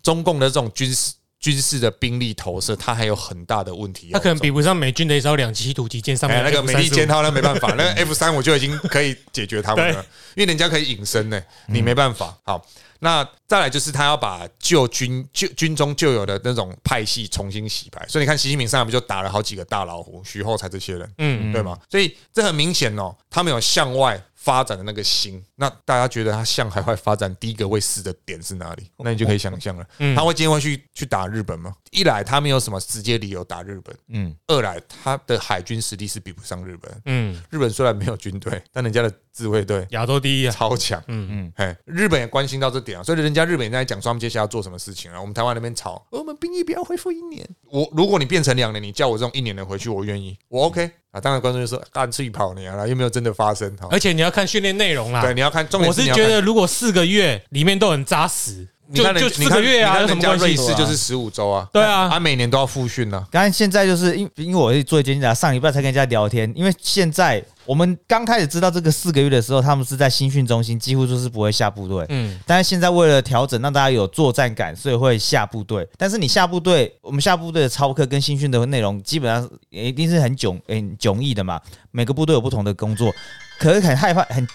中共的这种军事军事的兵力投射，它还有很大的问题要走。
他可能比不上美军的一艘两栖突击舰上面
哎，那个美利坚号那没办法，那个 F 三我就已经可以解决他们了，<laughs> 因为人家可以隐身呢，你没办法。好，那再来就是他要把旧军旧军中旧有的那种派系重新洗牌，所以你看习近平上来不就打了好几个大老虎，徐厚才这些人，
嗯，
对吗？所以这很明显哦，他们有向外发展的那个心。那大家觉得他向海外发展第一个会死的点是哪里？那你就可以想象了，他会今天会去去打日本吗？一来他没有什么直接理由打日本，
嗯，
二来他的海军实力是比不上日本。
嗯，
日本虽然没有军队，但人家的自卫队
亚洲第一啊，
超强。嗯嗯，哎，日本也关心到这点啊，所以人家日本也在讲说他们接下来要做什么事情啊。我们台湾那边吵，我们兵役不要恢复一年。我如果你变成两年，你叫我这种一年的回去，我愿意，我 OK 啊。当然，观众就说干脆跑你啊，又没有真的发生哈。
而且你要看训练内容啦
对，。你要看重点
我是觉得，如果四个月里面都很扎实，就就四个月啊，有什么关系？
瑞士就是十五周啊，
对啊
他每年都要复训呢。
刚才现在就是因因为我是做兼职啊，上礼拜才跟人家聊天，因为现在我们刚开始知道这个四个月的时候，他们是在新训中心，几乎就是不会下部队。
嗯，
但是现在为了调整，让大家有作战感，所以会下部队。但是你下部队，我们下部队的操课跟新训的内容基本上一定是很迥很迥异的嘛。每个部队有不同的工作，可是很害怕、很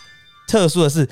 特殊的是，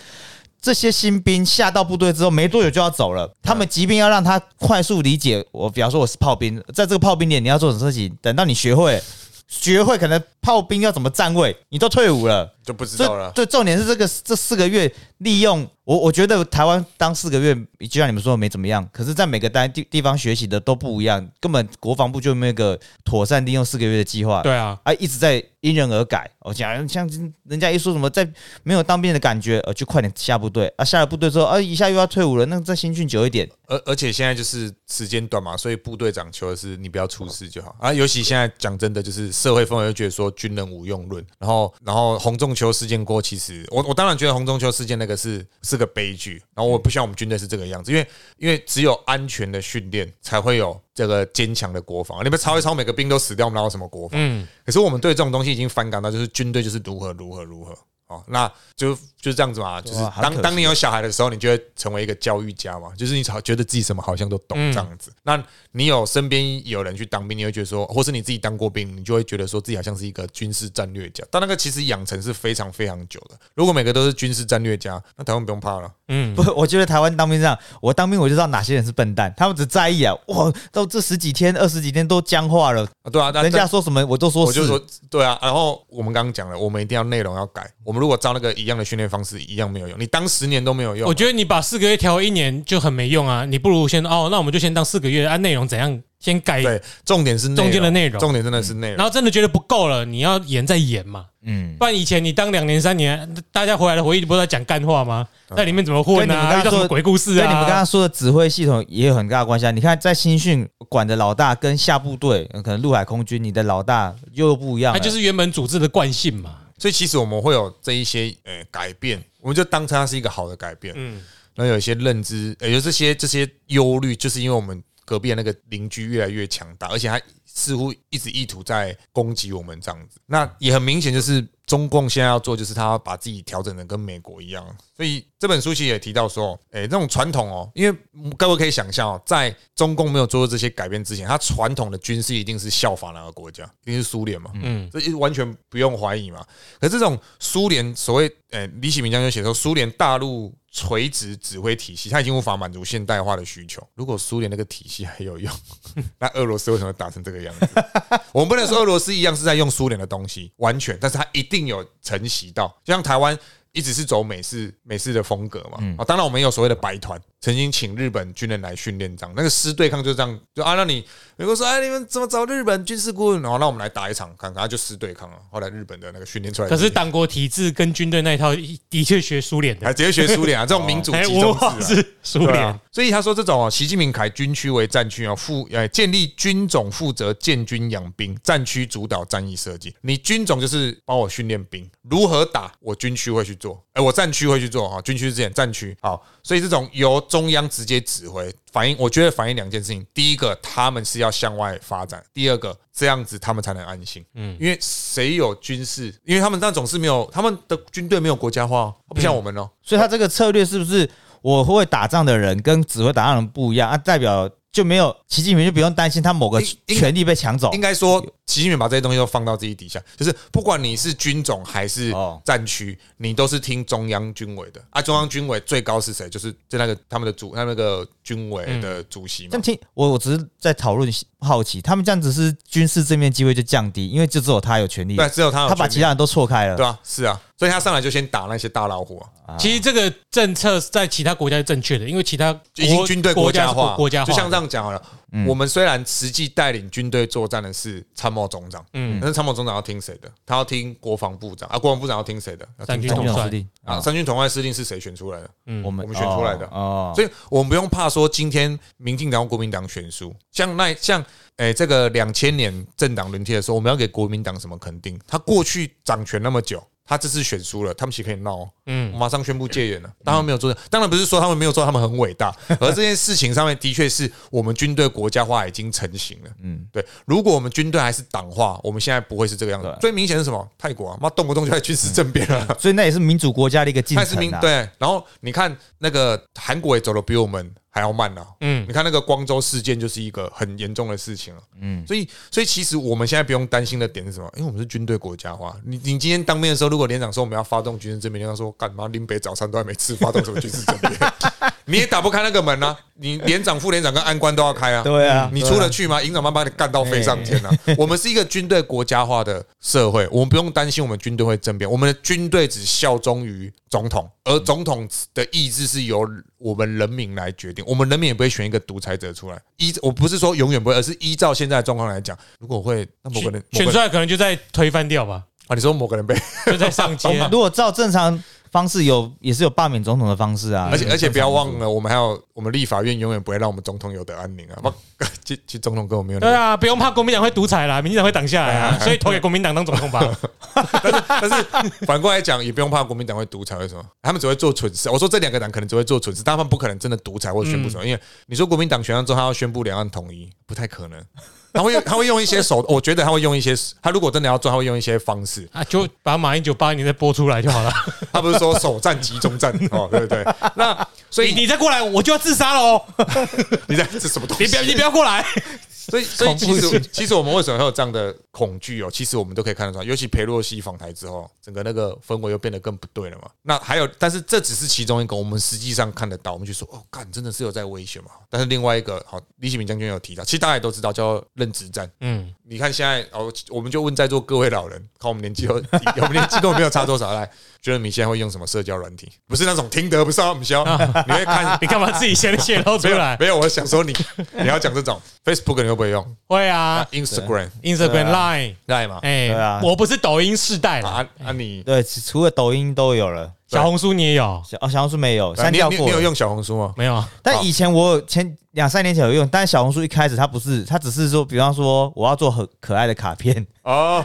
这些新兵下到部队之后没多久就要走了。他们即便要让他快速理解，我比方说我是炮兵，在这个炮兵点你要做什么事情，等到你学会。学会可能炮兵要怎么站位，你都退伍了，
就不知道了。
对，重点是这个这四个月利用我，我觉得台湾当四个月，就像你们说的没怎么样，可是在每个单地地方学习的都不一样，根本国防部就没有一个妥善利用四个月的计划，
对啊，
啊，一直在因人而改。我讲像人家一说什么在没有当兵的感觉，呃，就快点下部队啊，下了部队之后啊，一下又要退伍了，那再新训久一点，
而而且现在就是时间短嘛，所以部队长求的是你不要出事就好啊。尤其现在讲真的，就是社会氛围就觉得说军人无用论，然后然后洪仲秋事件过，其实我我当然觉得红中秋事件那个是是个悲剧，然后我不希望我们军队是这个样子，因为因为只有安全的训练才会有这个坚强的国防。你们抄一抄，每个兵都死掉，我们哪有什么国防？
嗯，
可是我们对这种东西已经反感到，就是军队就是如何如何如何哦，那就就是这样子嘛，就是当当你有小孩的时候，你就会成为一个教育家嘛，就是你好觉得自己什么好像都懂
嗯
这样子。那你有身边有人去当兵，你会觉得说，或是你自己当过兵，你就会觉得说自己好像是一个军事战略家。但那个其实养成是非常非常久的。如果每个都是军事战略家，那台湾不用怕了。
嗯，
不，我觉得台湾当兵这样，我当兵我就知道哪些人是笨蛋，他们只在意啊，哇，到这十几天、二十几天都僵化了，
啊，对啊，那
人家说什么我都说是。
我就说对啊，然后我们刚刚讲了，我们一定要内容要改。我们如果照那个一样的训练方式，一样没有用。你当十年都没有用。
我觉得你把四个月调一年就很没用啊，你不如先哦，那我们就先当四个月，按内容怎样先改，
对，重点是内
中间的内容
重点真的是内容。
然后真的觉得不够了，你要演再演嘛。
嗯，
不然以前你当两年三年，大家回来的回忆不是在讲干话吗？在里面怎么混啊？
跟你们刚刚说
遇到什么鬼故事
跟
啊？
你们刚刚说的指挥系统也有很大的关系啊。你看，在新训管的老大跟下部队，呃可能陆海空军，你的老大又不一样了。
它就是原本组织的惯性嘛。
所以其实我们会有这一些呃改变，我们就当成它是一个好的改变。
嗯，
然后有一些认知，呃有这些这些忧虑，就是因为我们隔壁的那个邻居越来越强大，而且他似乎一直意图在攻击我们这样子。那也很明显，就是中共现在要做，就是他要把自己调整的跟美国一样。所以这本书其实也提到说，诶，这种传统哦，因为各位可以想象哦，在中共没有做出这些改变之前，他传统的军事一定是效法哪个国家？一定是苏联嘛。
嗯，
这完全不用怀疑嘛。可是这种苏联所谓，诶，李启明将军写说，苏联大陆垂直指挥体系，它已经无法满足现代化的需求。如果苏联那个体系还有用，<laughs> 那俄罗斯为什么会打成这个样子？我们不能说俄罗斯一样是在用苏联的东西，完全，但是它一定有承袭到，就像台湾。一直是走美式美式的风格嘛，啊，当然我们有所谓的白团，曾经请日本军人来训练，这样那个师对抗就这样，就啊，那你美国说，哎，你们怎么找日本军事顾问？然后让我们来打一场，看看就师对抗了。后来日本的那个训练出来，
可是党国体制跟军队那一套的确学苏联的，
还直接学苏联啊，这种民主集中
制是苏联。
所以他说这种啊，习近平改军区为战区啊，负哎建立军种负责建军养兵，战区主导战役设计。你军种就是帮我训练兵，如何打，我军区会去做。哎，我战区会去做哈，军区之前战区好，所以这种由中央直接指挥，反映我觉得反映两件事情：第一个，他们是要向外发展；第二个，这样子他们才能安心。嗯，因为谁有军事，因为他们那总是没有他们的军队没有国家化，不像我们哦。
所以他这个策略是不是我会打仗的人跟指挥打仗的人不一样啊？代表。就没有习近平就不用担心他某个权利被抢走。
应该说，习近平把这些东西都放到自己底下，就是不管你是军种还是战区，你都是听中央军委的啊。中央军委最高是谁？就是就那个他们的主，他那个军委的主席嘛。
这样听我，我只是在讨论好奇，他们这样子是军事正面机会就降低，因为就只有他有权利，
对，只有他，
他把其他人都错开了，
对啊？是啊。所以他上来就先打那些大老虎
啊！其实这个政策在其他国家是正确的，因为其他
已经军队国家化，
国家
就像这样讲好了。我们虽然实际带领军队作战的是参谋总长，嗯，但是参谋总长要听谁的？他要听国防部长啊，国防部长要听谁的？
三军统帅
啊，三军统帅司令是谁选出来的？嗯，我们我们选出来的哦，所以我们不用怕说今天民进党、国民党选输，像那像诶这个两千年政党轮替的时候，我们要给国民党什么肯定？他过去掌权那么久。他这次选输了，他们其实可以闹，嗯，马上宣布戒严了。当然没有做，当然不是说他们没有做，他们很伟大。<laughs> 而这件事情上面的确是我们军队国家化已经成型了，嗯，对。如果我们军队还是党化，我们现在不会是这个样子。最明显是什么？泰国啊，妈动不动就在军事政变了。
所以那也是民主国家的一个进程啊。
对，然后你看那个韩国也走的比我们。还要慢呢，嗯，你看那个光州事件就是一个很严重的事情了，嗯，所以所以其实我们现在不用担心的点是什么？因为我们是军队国家化。你你今天当面的时候，如果连长说我们要发动军事政变，连长说干嘛？林北早餐都还没吃，发动什么军事政变？<laughs> 你也打不开那个门啊！你连长、副连长跟安官都要开啊！
对啊，
你出得去吗？营长妈把你干到飞上天啊！我们是一个军队国家化的社会，我们不用担心我们军队会政变，我们的军队只效忠于总统，而总统的意志是由我们人民来决定。我们人民也不会选一个独裁者出来。依我不是说永远不会，而是依照现在的状况来讲，如果会，那某个人
选出来可能就在推翻掉吧？
啊，你说某个人被
就在上街？<laughs>
如果照正常。方式有也是有罢免总统的方式啊，
而且而且不要忘了，我们还有我们立法院永远不会让我们总统有得安宁啊！<laughs> 不，其其总统跟我没有。
对啊，不用怕国民党会独裁啦，民进党会挡下来啊，<laughs> 所以投给国民党当总统吧。<laughs>
但是但是反过来讲，也不用怕国民党会独裁，为什么？他们只会做蠢事。我说这两个党可能只会做蠢事，但他们不可能真的独裁或宣布什么。因为你说国民党选上之后，他要宣布两岸统一，不太可能。他会用他会用一些手，我觉得他会用一些，他如果真的要做，他会用一些方式
啊，就把马英九八年再播出来就好了。<laughs>
他不是说首战集中战哦，对不对？那所以
你再过来，我就要自杀了哦。<laughs>
你在这什么东西？
你不要你不要过来。
所以，<laughs> 所以其实，其实我们为什么会有这样的恐惧哦？其实我们都可以看得出来，尤其裴洛西访台之后，整个那个氛围又变得更不对了嘛。那还有，但是这只是其中一个，我们实际上看得到，我们就说，哦，干，真的是有在威胁嘛？但是另外一个，好，李启明将军有提到，其实大家也都知道，叫认知战。嗯，你看现在，哦，我们就问在座各位老人，看我们年纪有，<laughs> 我们年纪根本没有差多少来。觉得你现在会用什么社交软体？不是那种听得不是我们消，<laughs> 你会看？<laughs>
你干嘛自己先泄露出来？
没有，我想说你你要讲这种 Facebook 你会不会用？
会啊
，Instagram、
Instagram、Line、
Line 嘛？
哎，对啊，
我不是抖音世代了
啊啊！你
对，除了抖音都有了。
小红书你也有？
小哦，小红书没有删掉过。
你有用小红书吗？
没有。
但以前我前两三年前有用，但是小红书一开始它不是，它只是说，比方说我要做很可爱的卡片哦，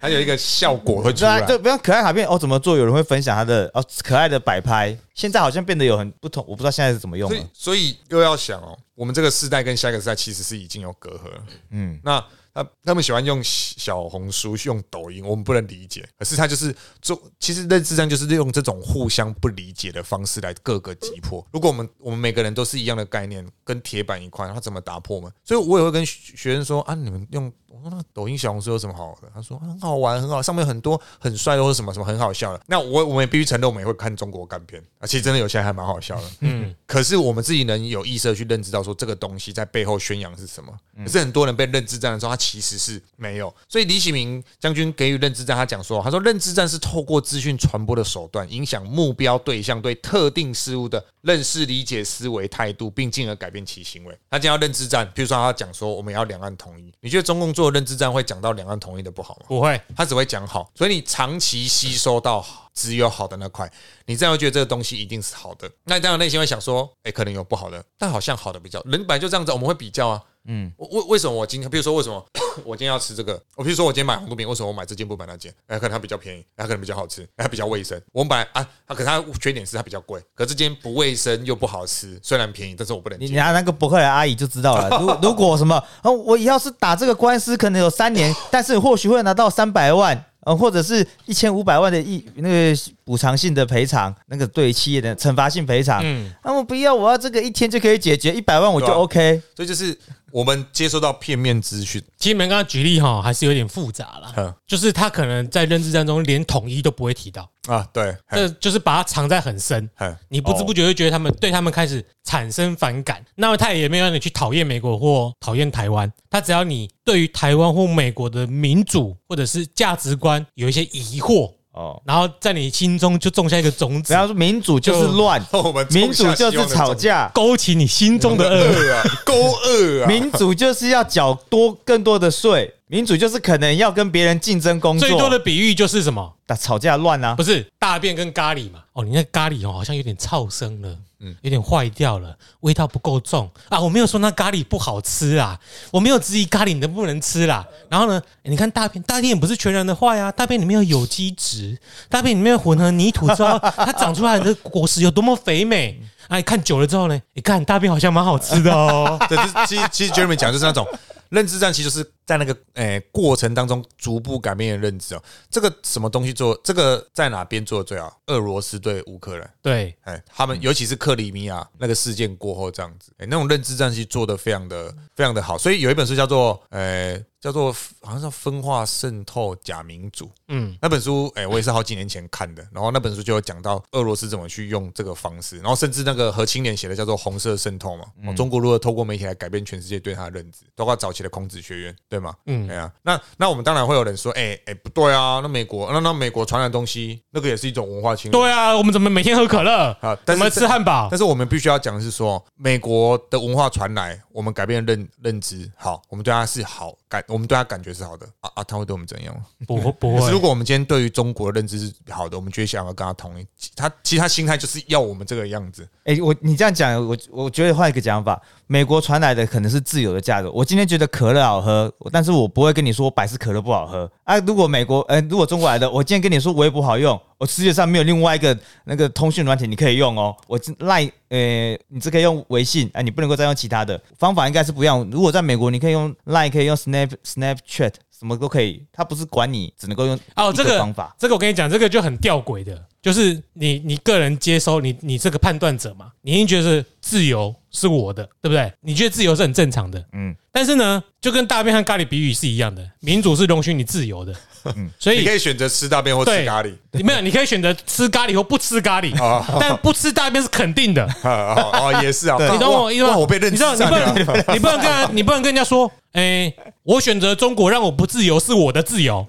它有一个效果会出来。<laughs>
对，比方可爱卡片哦，怎么做？有人会分享他的哦，可爱的摆拍。现在好像变得有很不同，我不知道现在是怎么用。
所以，所以又要想哦，我们这个世代跟下一个世代其实是已经有隔阂了。嗯，那。他他们喜欢用小红书、用抖音，我们不能理解。可是他就是做，其实认知战就是利用这种互相不理解的方式来各个击破。如果我们我们每个人都是一样的概念，跟铁板一块，他怎么打破嘛？所以我也会跟学生说啊，你们用。我说那抖音、小红书有什么好的？他说很好玩，很好，上面很多很帅的，或者什么什么很好笑的。那我我们也必须承认，我们也会看中国干片啊，其实真的有些还蛮好笑的。嗯，<laughs> 可是我们自己能有意识的去认知到说这个东西在背后宣扬是什么。可是很多人被认知战的时候，他其实是没有。所以李启明将军给予认知战，他讲说，他说认知战是透过资讯传播的手段，影响目标对象对特定事物的认识、理解、思维、态度，并进而改变其行为。他讲要认知战，比如说他讲说我们要两岸统一，你觉得中共做认知战会讲到两岸统一的不好吗？
不会，
他只会讲好。所以你长期吸收到只有好的那块，你这样会觉得这个东西一定是好的。那这样内心会想说，哎，可能有不好的，但好像好的比较。人本来就这样子，我们会比较啊。嗯，为为什么我今天，比如说为什么 <coughs> 我今天要吃这个？我比如说我今天买红豆饼，为什么我买这件不买那件？哎，可能它比较便宜，它可能比较好吃，它比较卫生。我买啊，它可它缺点是它比较贵，可这间不卫生又不好吃，虽然便宜，但是我不能。
你拿那个博客来阿姨就知道了。如 <laughs> 如果什么，我要是打这个官司，可能有三年，但是或许会拿到三百万。呃，或者是一千五百万的一那个补偿性的赔偿，那个对企业的惩罚性赔偿，嗯，那我不要，我要这个一天就可以解决一百万，我就 OK。
所以就是我们接收到片面资讯。
其实你们刚刚举例哈，还是有点复杂了，就是他可能在认知战中连统一都不会提到。
啊，对，
这就是把它藏在很深，你不知不觉会觉得他们对他们开始产生反感。那么他也没有让你去讨厌美国或讨厌台湾，他只要你对于台湾或美国的民主或者是价值观有一些疑惑哦，然后在你心中就种下一个种子。
然后说民主就是乱，<laughs> 民主就是吵架，
勾起你心中的恶
啊，勾恶啊，
民主就是要缴多更多的税。民主就是可能要跟别人竞争工作，
最多的比喻就是什么？
打吵架乱啊？
不是大便跟咖喱嘛？哦，你那咖喱哦，好像有点超生了，嗯，有点坏掉了，味道不够重啊。我没有说那咖喱不好吃啊，我没有质疑咖喱能不能吃啦。然后呢，你看大便，大便也不是全然的坏啊，大便里面有有机质，大便里面混合泥土之后，<laughs> 它长出来的果实有多么肥美。哎，看久了之后呢，你看大便好像蛮好吃的哦。<laughs>
对，其实其实 Jeremy 讲就是那种。认知战其实就是在那个诶过程当中逐步改变的认知哦。这个什么东西做？这个在哪边做的最好？俄罗斯对乌克兰，
对，
哎，他们尤其是克里米亚那个事件过后这样子，哎，那种认知战其实做的非常的非常的好。所以有一本书叫做诶。叫做好像是分化渗透假民主，嗯，那本书哎，我也是好几年前看的，然后那本书就有讲到俄罗斯怎么去用这个方式，然后甚至那个何青年写的叫做红色渗透嘛，中国如何透过媒体来改变全世界对他的认知，包括早期的孔子学院，对吗？嗯，哎呀，那那我们当然会有人说，哎哎不对啊，那美国那那美国传来的东西，那个也是一种文化侵略，
对啊，我们怎么每天喝可乐啊？怎么吃汉堡？
但是我们必须要讲的是说，美国的文化传来，我们改变认认知，好，我们对他是好感，我们对他感觉是好。的啊啊，他会对我们怎样吗？
不不会。<laughs>
如果我们今天对于中国的认知是好的，我们就会想要跟他同一。他其实他心态就是要我们这个样子。
哎，我你这样讲，我我觉得换一个讲法，美国传来的可能是自由的价值。我今天觉得可乐好喝，但是我不会跟你说百事可乐不好喝啊。如果美国，呃，如果中国来的，我今天跟你说微博好用，我世界上没有另外一个那个通讯软体你可以用哦。我赖，呃，你只可以用微信，哎，你不能够再用其他的方法，应该是不一样。如果在美国，你可以用赖，可以用 Snap Snapchat。什么都可以，他不是管你，只能够用哦这个方法。
这个我跟你讲，这个就很吊诡的，就是你你个人接收你你这个判断者嘛，你一定觉得是自由是我的，对不对？你觉得自由是很正常的，嗯。但是呢，就跟大便和咖喱比喻是一样的，民主是容许你自由的，
嗯。所以你可以选择吃大便或吃咖喱，
没有，你可以选择吃咖喱或不吃咖喱，但不吃大便是肯定的。<laughs>
哦，也是啊，
你懂我意思吗？
我被认知，
你不能，你不能跟，你不能跟人家说，哎，我选择中国让我不自由是我的自由。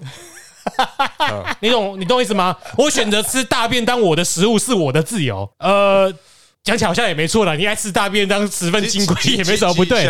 你懂你懂意思吗？我选择吃大便当我的食物是我的自由。呃，讲起来好像也没错了，你爱吃大便当十分金贵也没什么不对。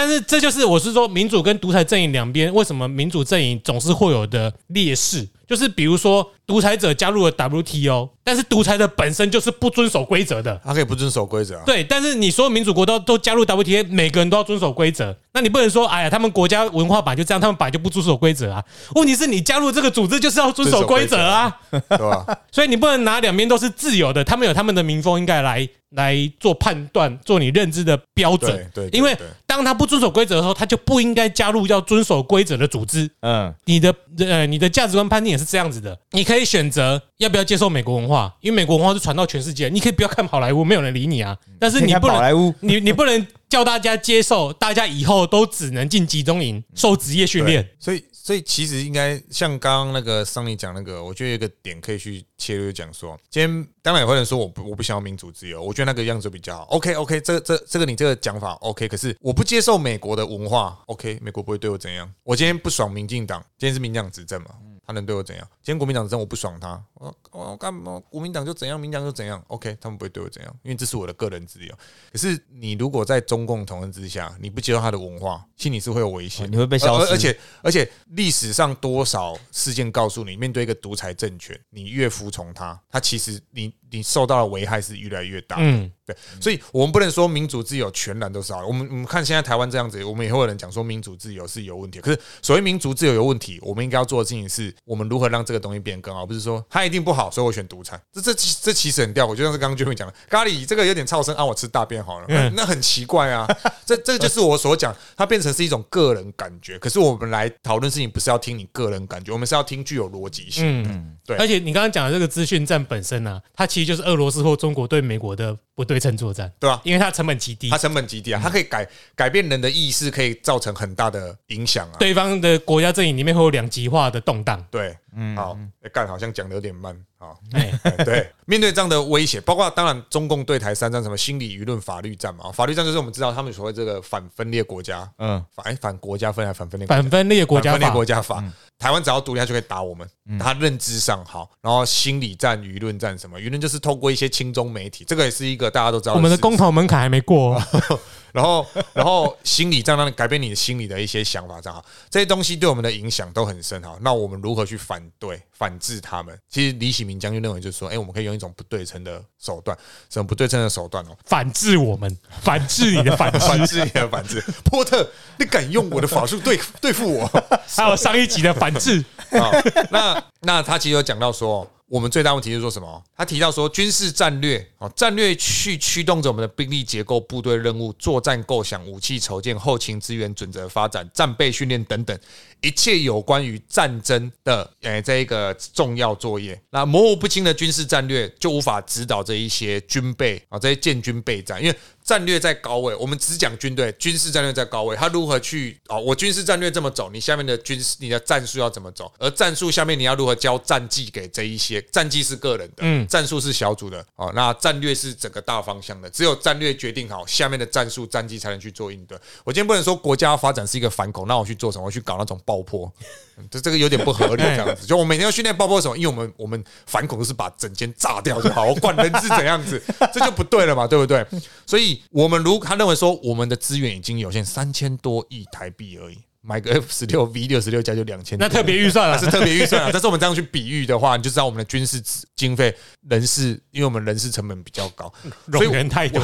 但是这就是我是说，民主跟独裁阵营两边为什么民主阵营总是会有的劣势？就是比如说，独裁者加入了 WTO，但是独裁者本身就是不遵守规则的。
他可以不遵守规则啊。
对，但是你说民主国都都加入 WTO，每个人都要遵守规则，那你不能说，哎呀，他们国家文化版就这样，他们版就不遵守规则啊？问题是你加入这个组织就是要遵守规则啊，
对吧？<laughs>
所以你不能拿两边都是自由的，他们有他们的民风，应该来来做判断，做你认知的标准。
对，
因为当他不遵守规则的时候，他就不应该加入要遵守规则的组织。
嗯，
你的呃，你的价值观判定也是这样子的，你可以选择要不要接受美国文化，因为美国文化是传到全世界，你可以不要看好莱坞，没有人理你啊。但是你不能，你你不能叫大家接受，大家以后都只能进集中营受职业训练。
所以，所以其实应该像刚刚那个桑尼讲那个，我觉得有一个点可以去切入讲说，今天当然有人说我不我不想要民主自由，我觉得那个样子比较好。OK OK，这这这个你这个讲法 OK，可是我不接受美国的文化，OK，美国不会对我怎样。我今天不爽民进党，今天是民进党执政嘛，他能对我怎样？今天国民党执政我不爽他，我我干嘛？国民党就怎样，民党就怎样，OK，他们不会对我怎样，因为这是我的个人自由。可是你如果在中共统治之下，你不接受他的文化，心里是会有危险的，
你会被消失
而而且而且历史上多少事件告诉你，面对一个独裁政权，你越服从他，他其实你你受到的危害是越来越大。
嗯，
对，所以我们不能说民主自由全然都是好的。我们我们看现在台湾这样子，我们也会有人讲说民主自由是有问题。可是所谓民主自由有问题，我们应该要做的事情是我们如何让这个东西变更好，不是说它一定不好，所以我选独餐。这这这其实很吊我，就像是刚刚 Jimmy 讲的，咖喱这个有点超生啊，我吃大便好了，那那很奇怪啊。<laughs> 这这就是我所讲，它变成是一种个人感觉。可是我们来讨论事情，不是要听你个人感觉，我们是要听具有逻辑性的。对
而且你刚刚讲的这个资讯战本身呢、它其实就是俄罗斯或中国对美国的不对称作战，
对吧？
因为它成本极低
它，成本极低啊，它可以改改变人的意识，可以造成很大的影响啊。
对方的国家阵营里面会有两极化的动荡。
对，嗯好，欸干好像讲的有点慢啊。
哎，
欸 <laughs> 对，面对这样的威胁，包括当然中共对台三战什么心理舆论、法律战嘛，法律战就是我们知道他们所谓这个反分裂国家，
嗯，
反哎反国家分还是反分裂？
反分裂国家
分裂
法，
国家法，台湾只要独立，他就可以打我们。他认知上好，然后心理战、舆论战什么，舆论就是透过一些亲中媒体，这个也是一个大家都知道
我们的公投门槛还没过哦，<laughs> <laughs>
然后，然后心理这样让你改变你的心理的一些想法，这样好，这些东西对我们的影响都很深哈。那我们如何去反对、反制他们？其实李喜明将军认为，就是说，哎，我们可以用一种不对称的手段，什么不对称的手段哦？
反制我们，反制你的反
反
制，
制你的反制，波特，你敢用我的法术对对付我？
还有上一集的反制，
啊，那那他其实有讲到说，我们最大问题是说什么？他提到说，军事战略啊，战略去驱动着我们的兵力结构、部队任务、作战构想、武器筹建、后勤资源准则发展、战备训练等等，一切有关于战争的诶这一个重要作业。那模糊不清的军事战略就无法指导这一些军备啊，这些建军备战，因为战略在高位，我们只讲军队，军事战略在高位，他如何去啊？我军事战略这么走，你下面的军事你的战术要怎么走？而战术下面你要如何交战绩给这一些？战绩是个人的，
嗯
战术是小组的哦。那战略是整个大方向的，只有战略决定好，下面的战术战绩才能去做应对。我今天不能说国家发展是一个反恐，那我去做什么？我去搞那种爆破，嗯 <laughs> 这这个有点不合理，这样子。<laughs> 就我每天要训练爆破什么？因为我们我们反恐是把整间炸掉就好，我管人是怎样子，<laughs> 这就不对了嘛，对不对？所以我们如他认为说我们的资源已经有限，三千多亿台币而已。买个 F 十六 V 六十六加就两千，
那特别预算了
是特别预算啊。但是我们这样去比喻的话，你就知道我们的军事经费、人事，因为我们人事成本比较高，所以
冗员太多，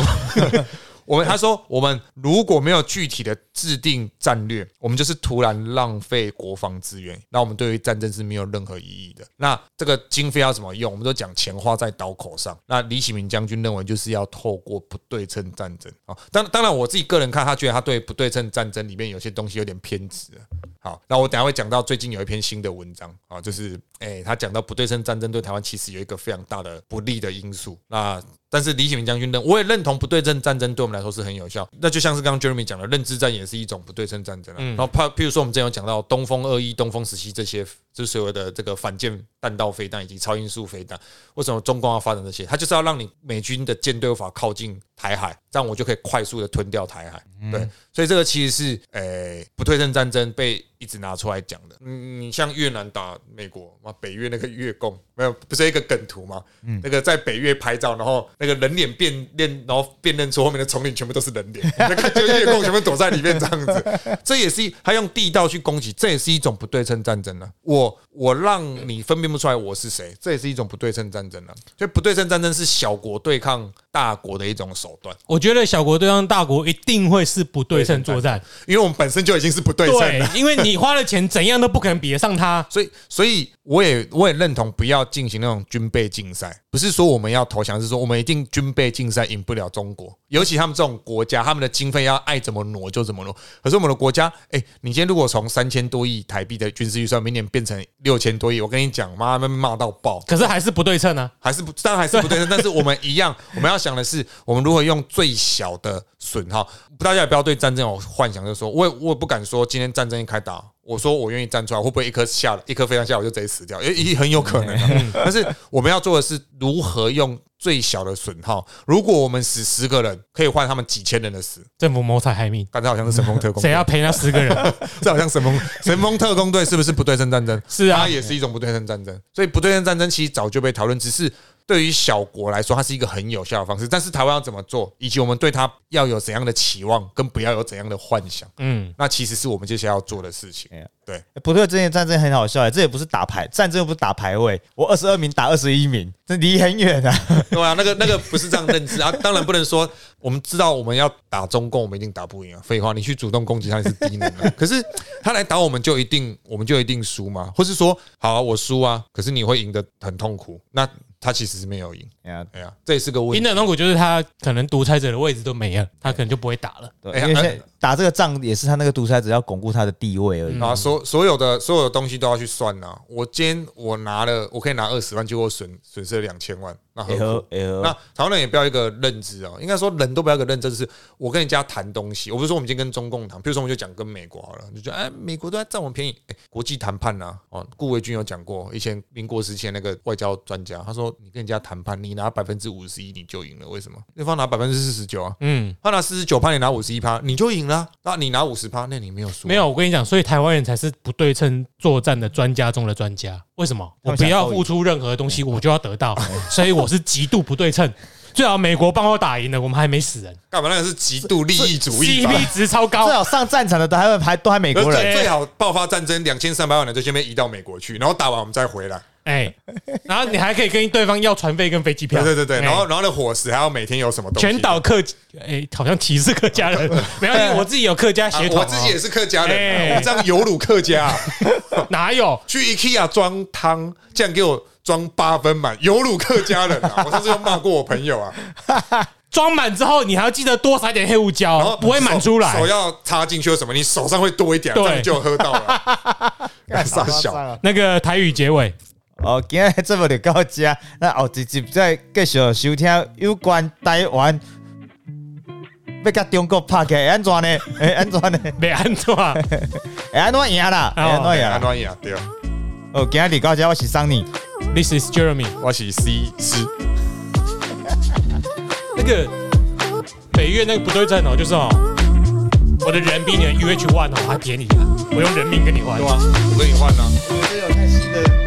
我们他说，我们如果没有具体的制定战略，我们就是突然浪费国防资源，那我们对于战争是没有任何意义的。那这个经费要怎么用？我们都讲钱花在刀口上。那李启明将军认为，就是要透过不对称战争啊。当当然，我自己个人看，他觉得他对不对称战争里面有些东西有点偏执。好，那我等下会讲到最近有一篇新的文章啊，就是诶、他讲到不对称战争对台湾其实有一个非常大的不利的因素。那但是李启明将军认，我也认同不对称战争对我们来说是很有效。那就像是刚刚 Jeremy 讲的，认知战也是一种不对称战争啊。然后，譬譬如说我们之前有讲到东风二一、东风十七这些，就是所谓的这个反舰弹道飞弹以及超音速飞弹。为什么中共要发展这些？它就是要让你美军的舰队无法靠近台海，这样我就可以快速的吞掉台海。对，所以这个其实是呃不对称战争被一直拿出来讲的。嗯，你像越南打美国嘛，北越那个越共没有不是一个梗图吗？那个在北越拍照，然后那个人脸辨认，然后辨认出后面的丛林全部都是人脸，<laughs> 那看就越共全部躲在里面这样子。这也是一他用地道去攻击，这也是一种不对称战争啊。我我让你分辨不出来我是谁，这也是一种不对称战争啊。所以不对称战争是小国对抗大国的一种手段，
我觉得小国对抗大国一定会是不对称作战，
因为我们本身就已经是不对称
因为你花了钱，怎样都不可能比得上他。<laughs>
所以，所以我也我也认同不要进行那种军备竞赛，不不是说我们要投降，是说我们一定军备竞赛赢不了中国，尤其他们这种国家，他们的经费要爱怎么挪就怎么挪。可是我们的国家，哎，你今天如果从三千多亿台币的军事预算，明年变成六千多亿，我跟你讲，妈们骂到爆。
可是还是不对称呢，
还是不，当然还是不对称。但是我们一样，我们要想的是，我们如何用最小的损耗。大家也不要对战争有幻想，就是说，我也我也不敢说今天战争一开打。我说我愿意站出来，会不会一颗下了一颗飞弹下我就直接死掉？也也很有可能。但是我们要做的是如何用最小的损耗。如果我们死十个人，可以换他们几千人的死。
政府谋财害命，
刚才好像是神风特工，
谁要赔那十个人？<laughs>
这好像神风神风特工队是不是不对称战争？
是啊，
它也是一种不对称战争。所以不对称战争其实早就被讨论，只是。对于小国来说，它是一个很有效的方式。但是台湾要怎么做，以及我们对它要有怎样的期望，跟不要有怎样的幻想，嗯，那其实是我们接下来要做的事情。对，
不对，这件战争很好笑哎，这也不是打牌战争，又不是打排位，我二十二名打二十一名，这离很远啊。
对啊，那个那个不是这样认知啊。当然不能说我们知道我们要打中共，我们一定打不赢啊。废话，你去主动攻击他是低能啊。可是他来打我们就一定我们就一定输吗？或是说，好，啊我输啊，可是你会赢得很痛苦。那他其实是没有赢，哎呀，哎呀，这也是个问题。
赢的痛苦就是他可能独裁者的位置都没了，他可能就不会打了。
对，因为打这个仗也是他那个独裁者要巩固他的地位而已。
啊，所所有的所有的东西都要去算呐。我今天我拿了，我可以拿二十万，结果损损失了两千万。那何那台湾人也不要一个认知哦，应该说人都不要一个认知，是我跟人家谈东西，我不是说我们今天跟中共谈，比如说我们就讲跟美国好了，就觉得哎，美国都在占我们便宜，哎，国际谈判呐，哦，顾维钧有讲过，以前民国时期那个外交专家，他说你跟人家谈判，你拿百分之五十一你就赢了，为什么？对方拿百分之四十九啊，嗯，他拿四十九趴，你拿五十一趴，你就赢了，那你拿五十趴，那你没有输。
没有，我跟你讲，所以台湾人才是不对称作战的专家中的专家。为什么？我不要付出任何东西，我就要得到，所以我是 <laughs> 极度不对。称，最好美国帮我打赢了，我们还没死人，
干嘛？那个是极度利益主义
，CP 值超高。
最好上战场的都还会还都还美国人，
最好爆发战争，两千三百万人就先被移到美国去，然后打完我们再回来。哎，
然后你还可以跟对方要船费跟飞机票。
对对对，然后然后那伙食还要每天有什么东西？
全岛客，哎，好像歧视客家人。<laughs> 没关系，我自己有客家血统，
我自己也是客家人，这样有辱客家。<laughs>
哪有？
去 IKEA 装汤，这样给我。装八分满，有辱客家人啊！<laughs> 我上次又骂过我朋友啊。
装满之后，你还要记得多撒点黑胡椒，不会满出来。
手要插进去什么？你手上会多一点，这样就喝到了。傻小，
那个台语结尾。
哦，今日这么就到这，<laughs> 那后直接再继续收听有关台湾，要甲中国拍开安怎呢？<laughs> 哎，安怎呢？<laughs>
没安怎？
哎，安怎赢啦？安怎赢？
安怎赢？对。
哦，今日到这，我是 Sunny。
This is Jeremy，
我是 C 师。
那个北越那个不对称哦，就是哦，我的人比你的 UH One 哦还便宜啊，我用人命跟你换。
对啊，我跟你换啊。
我是有太新的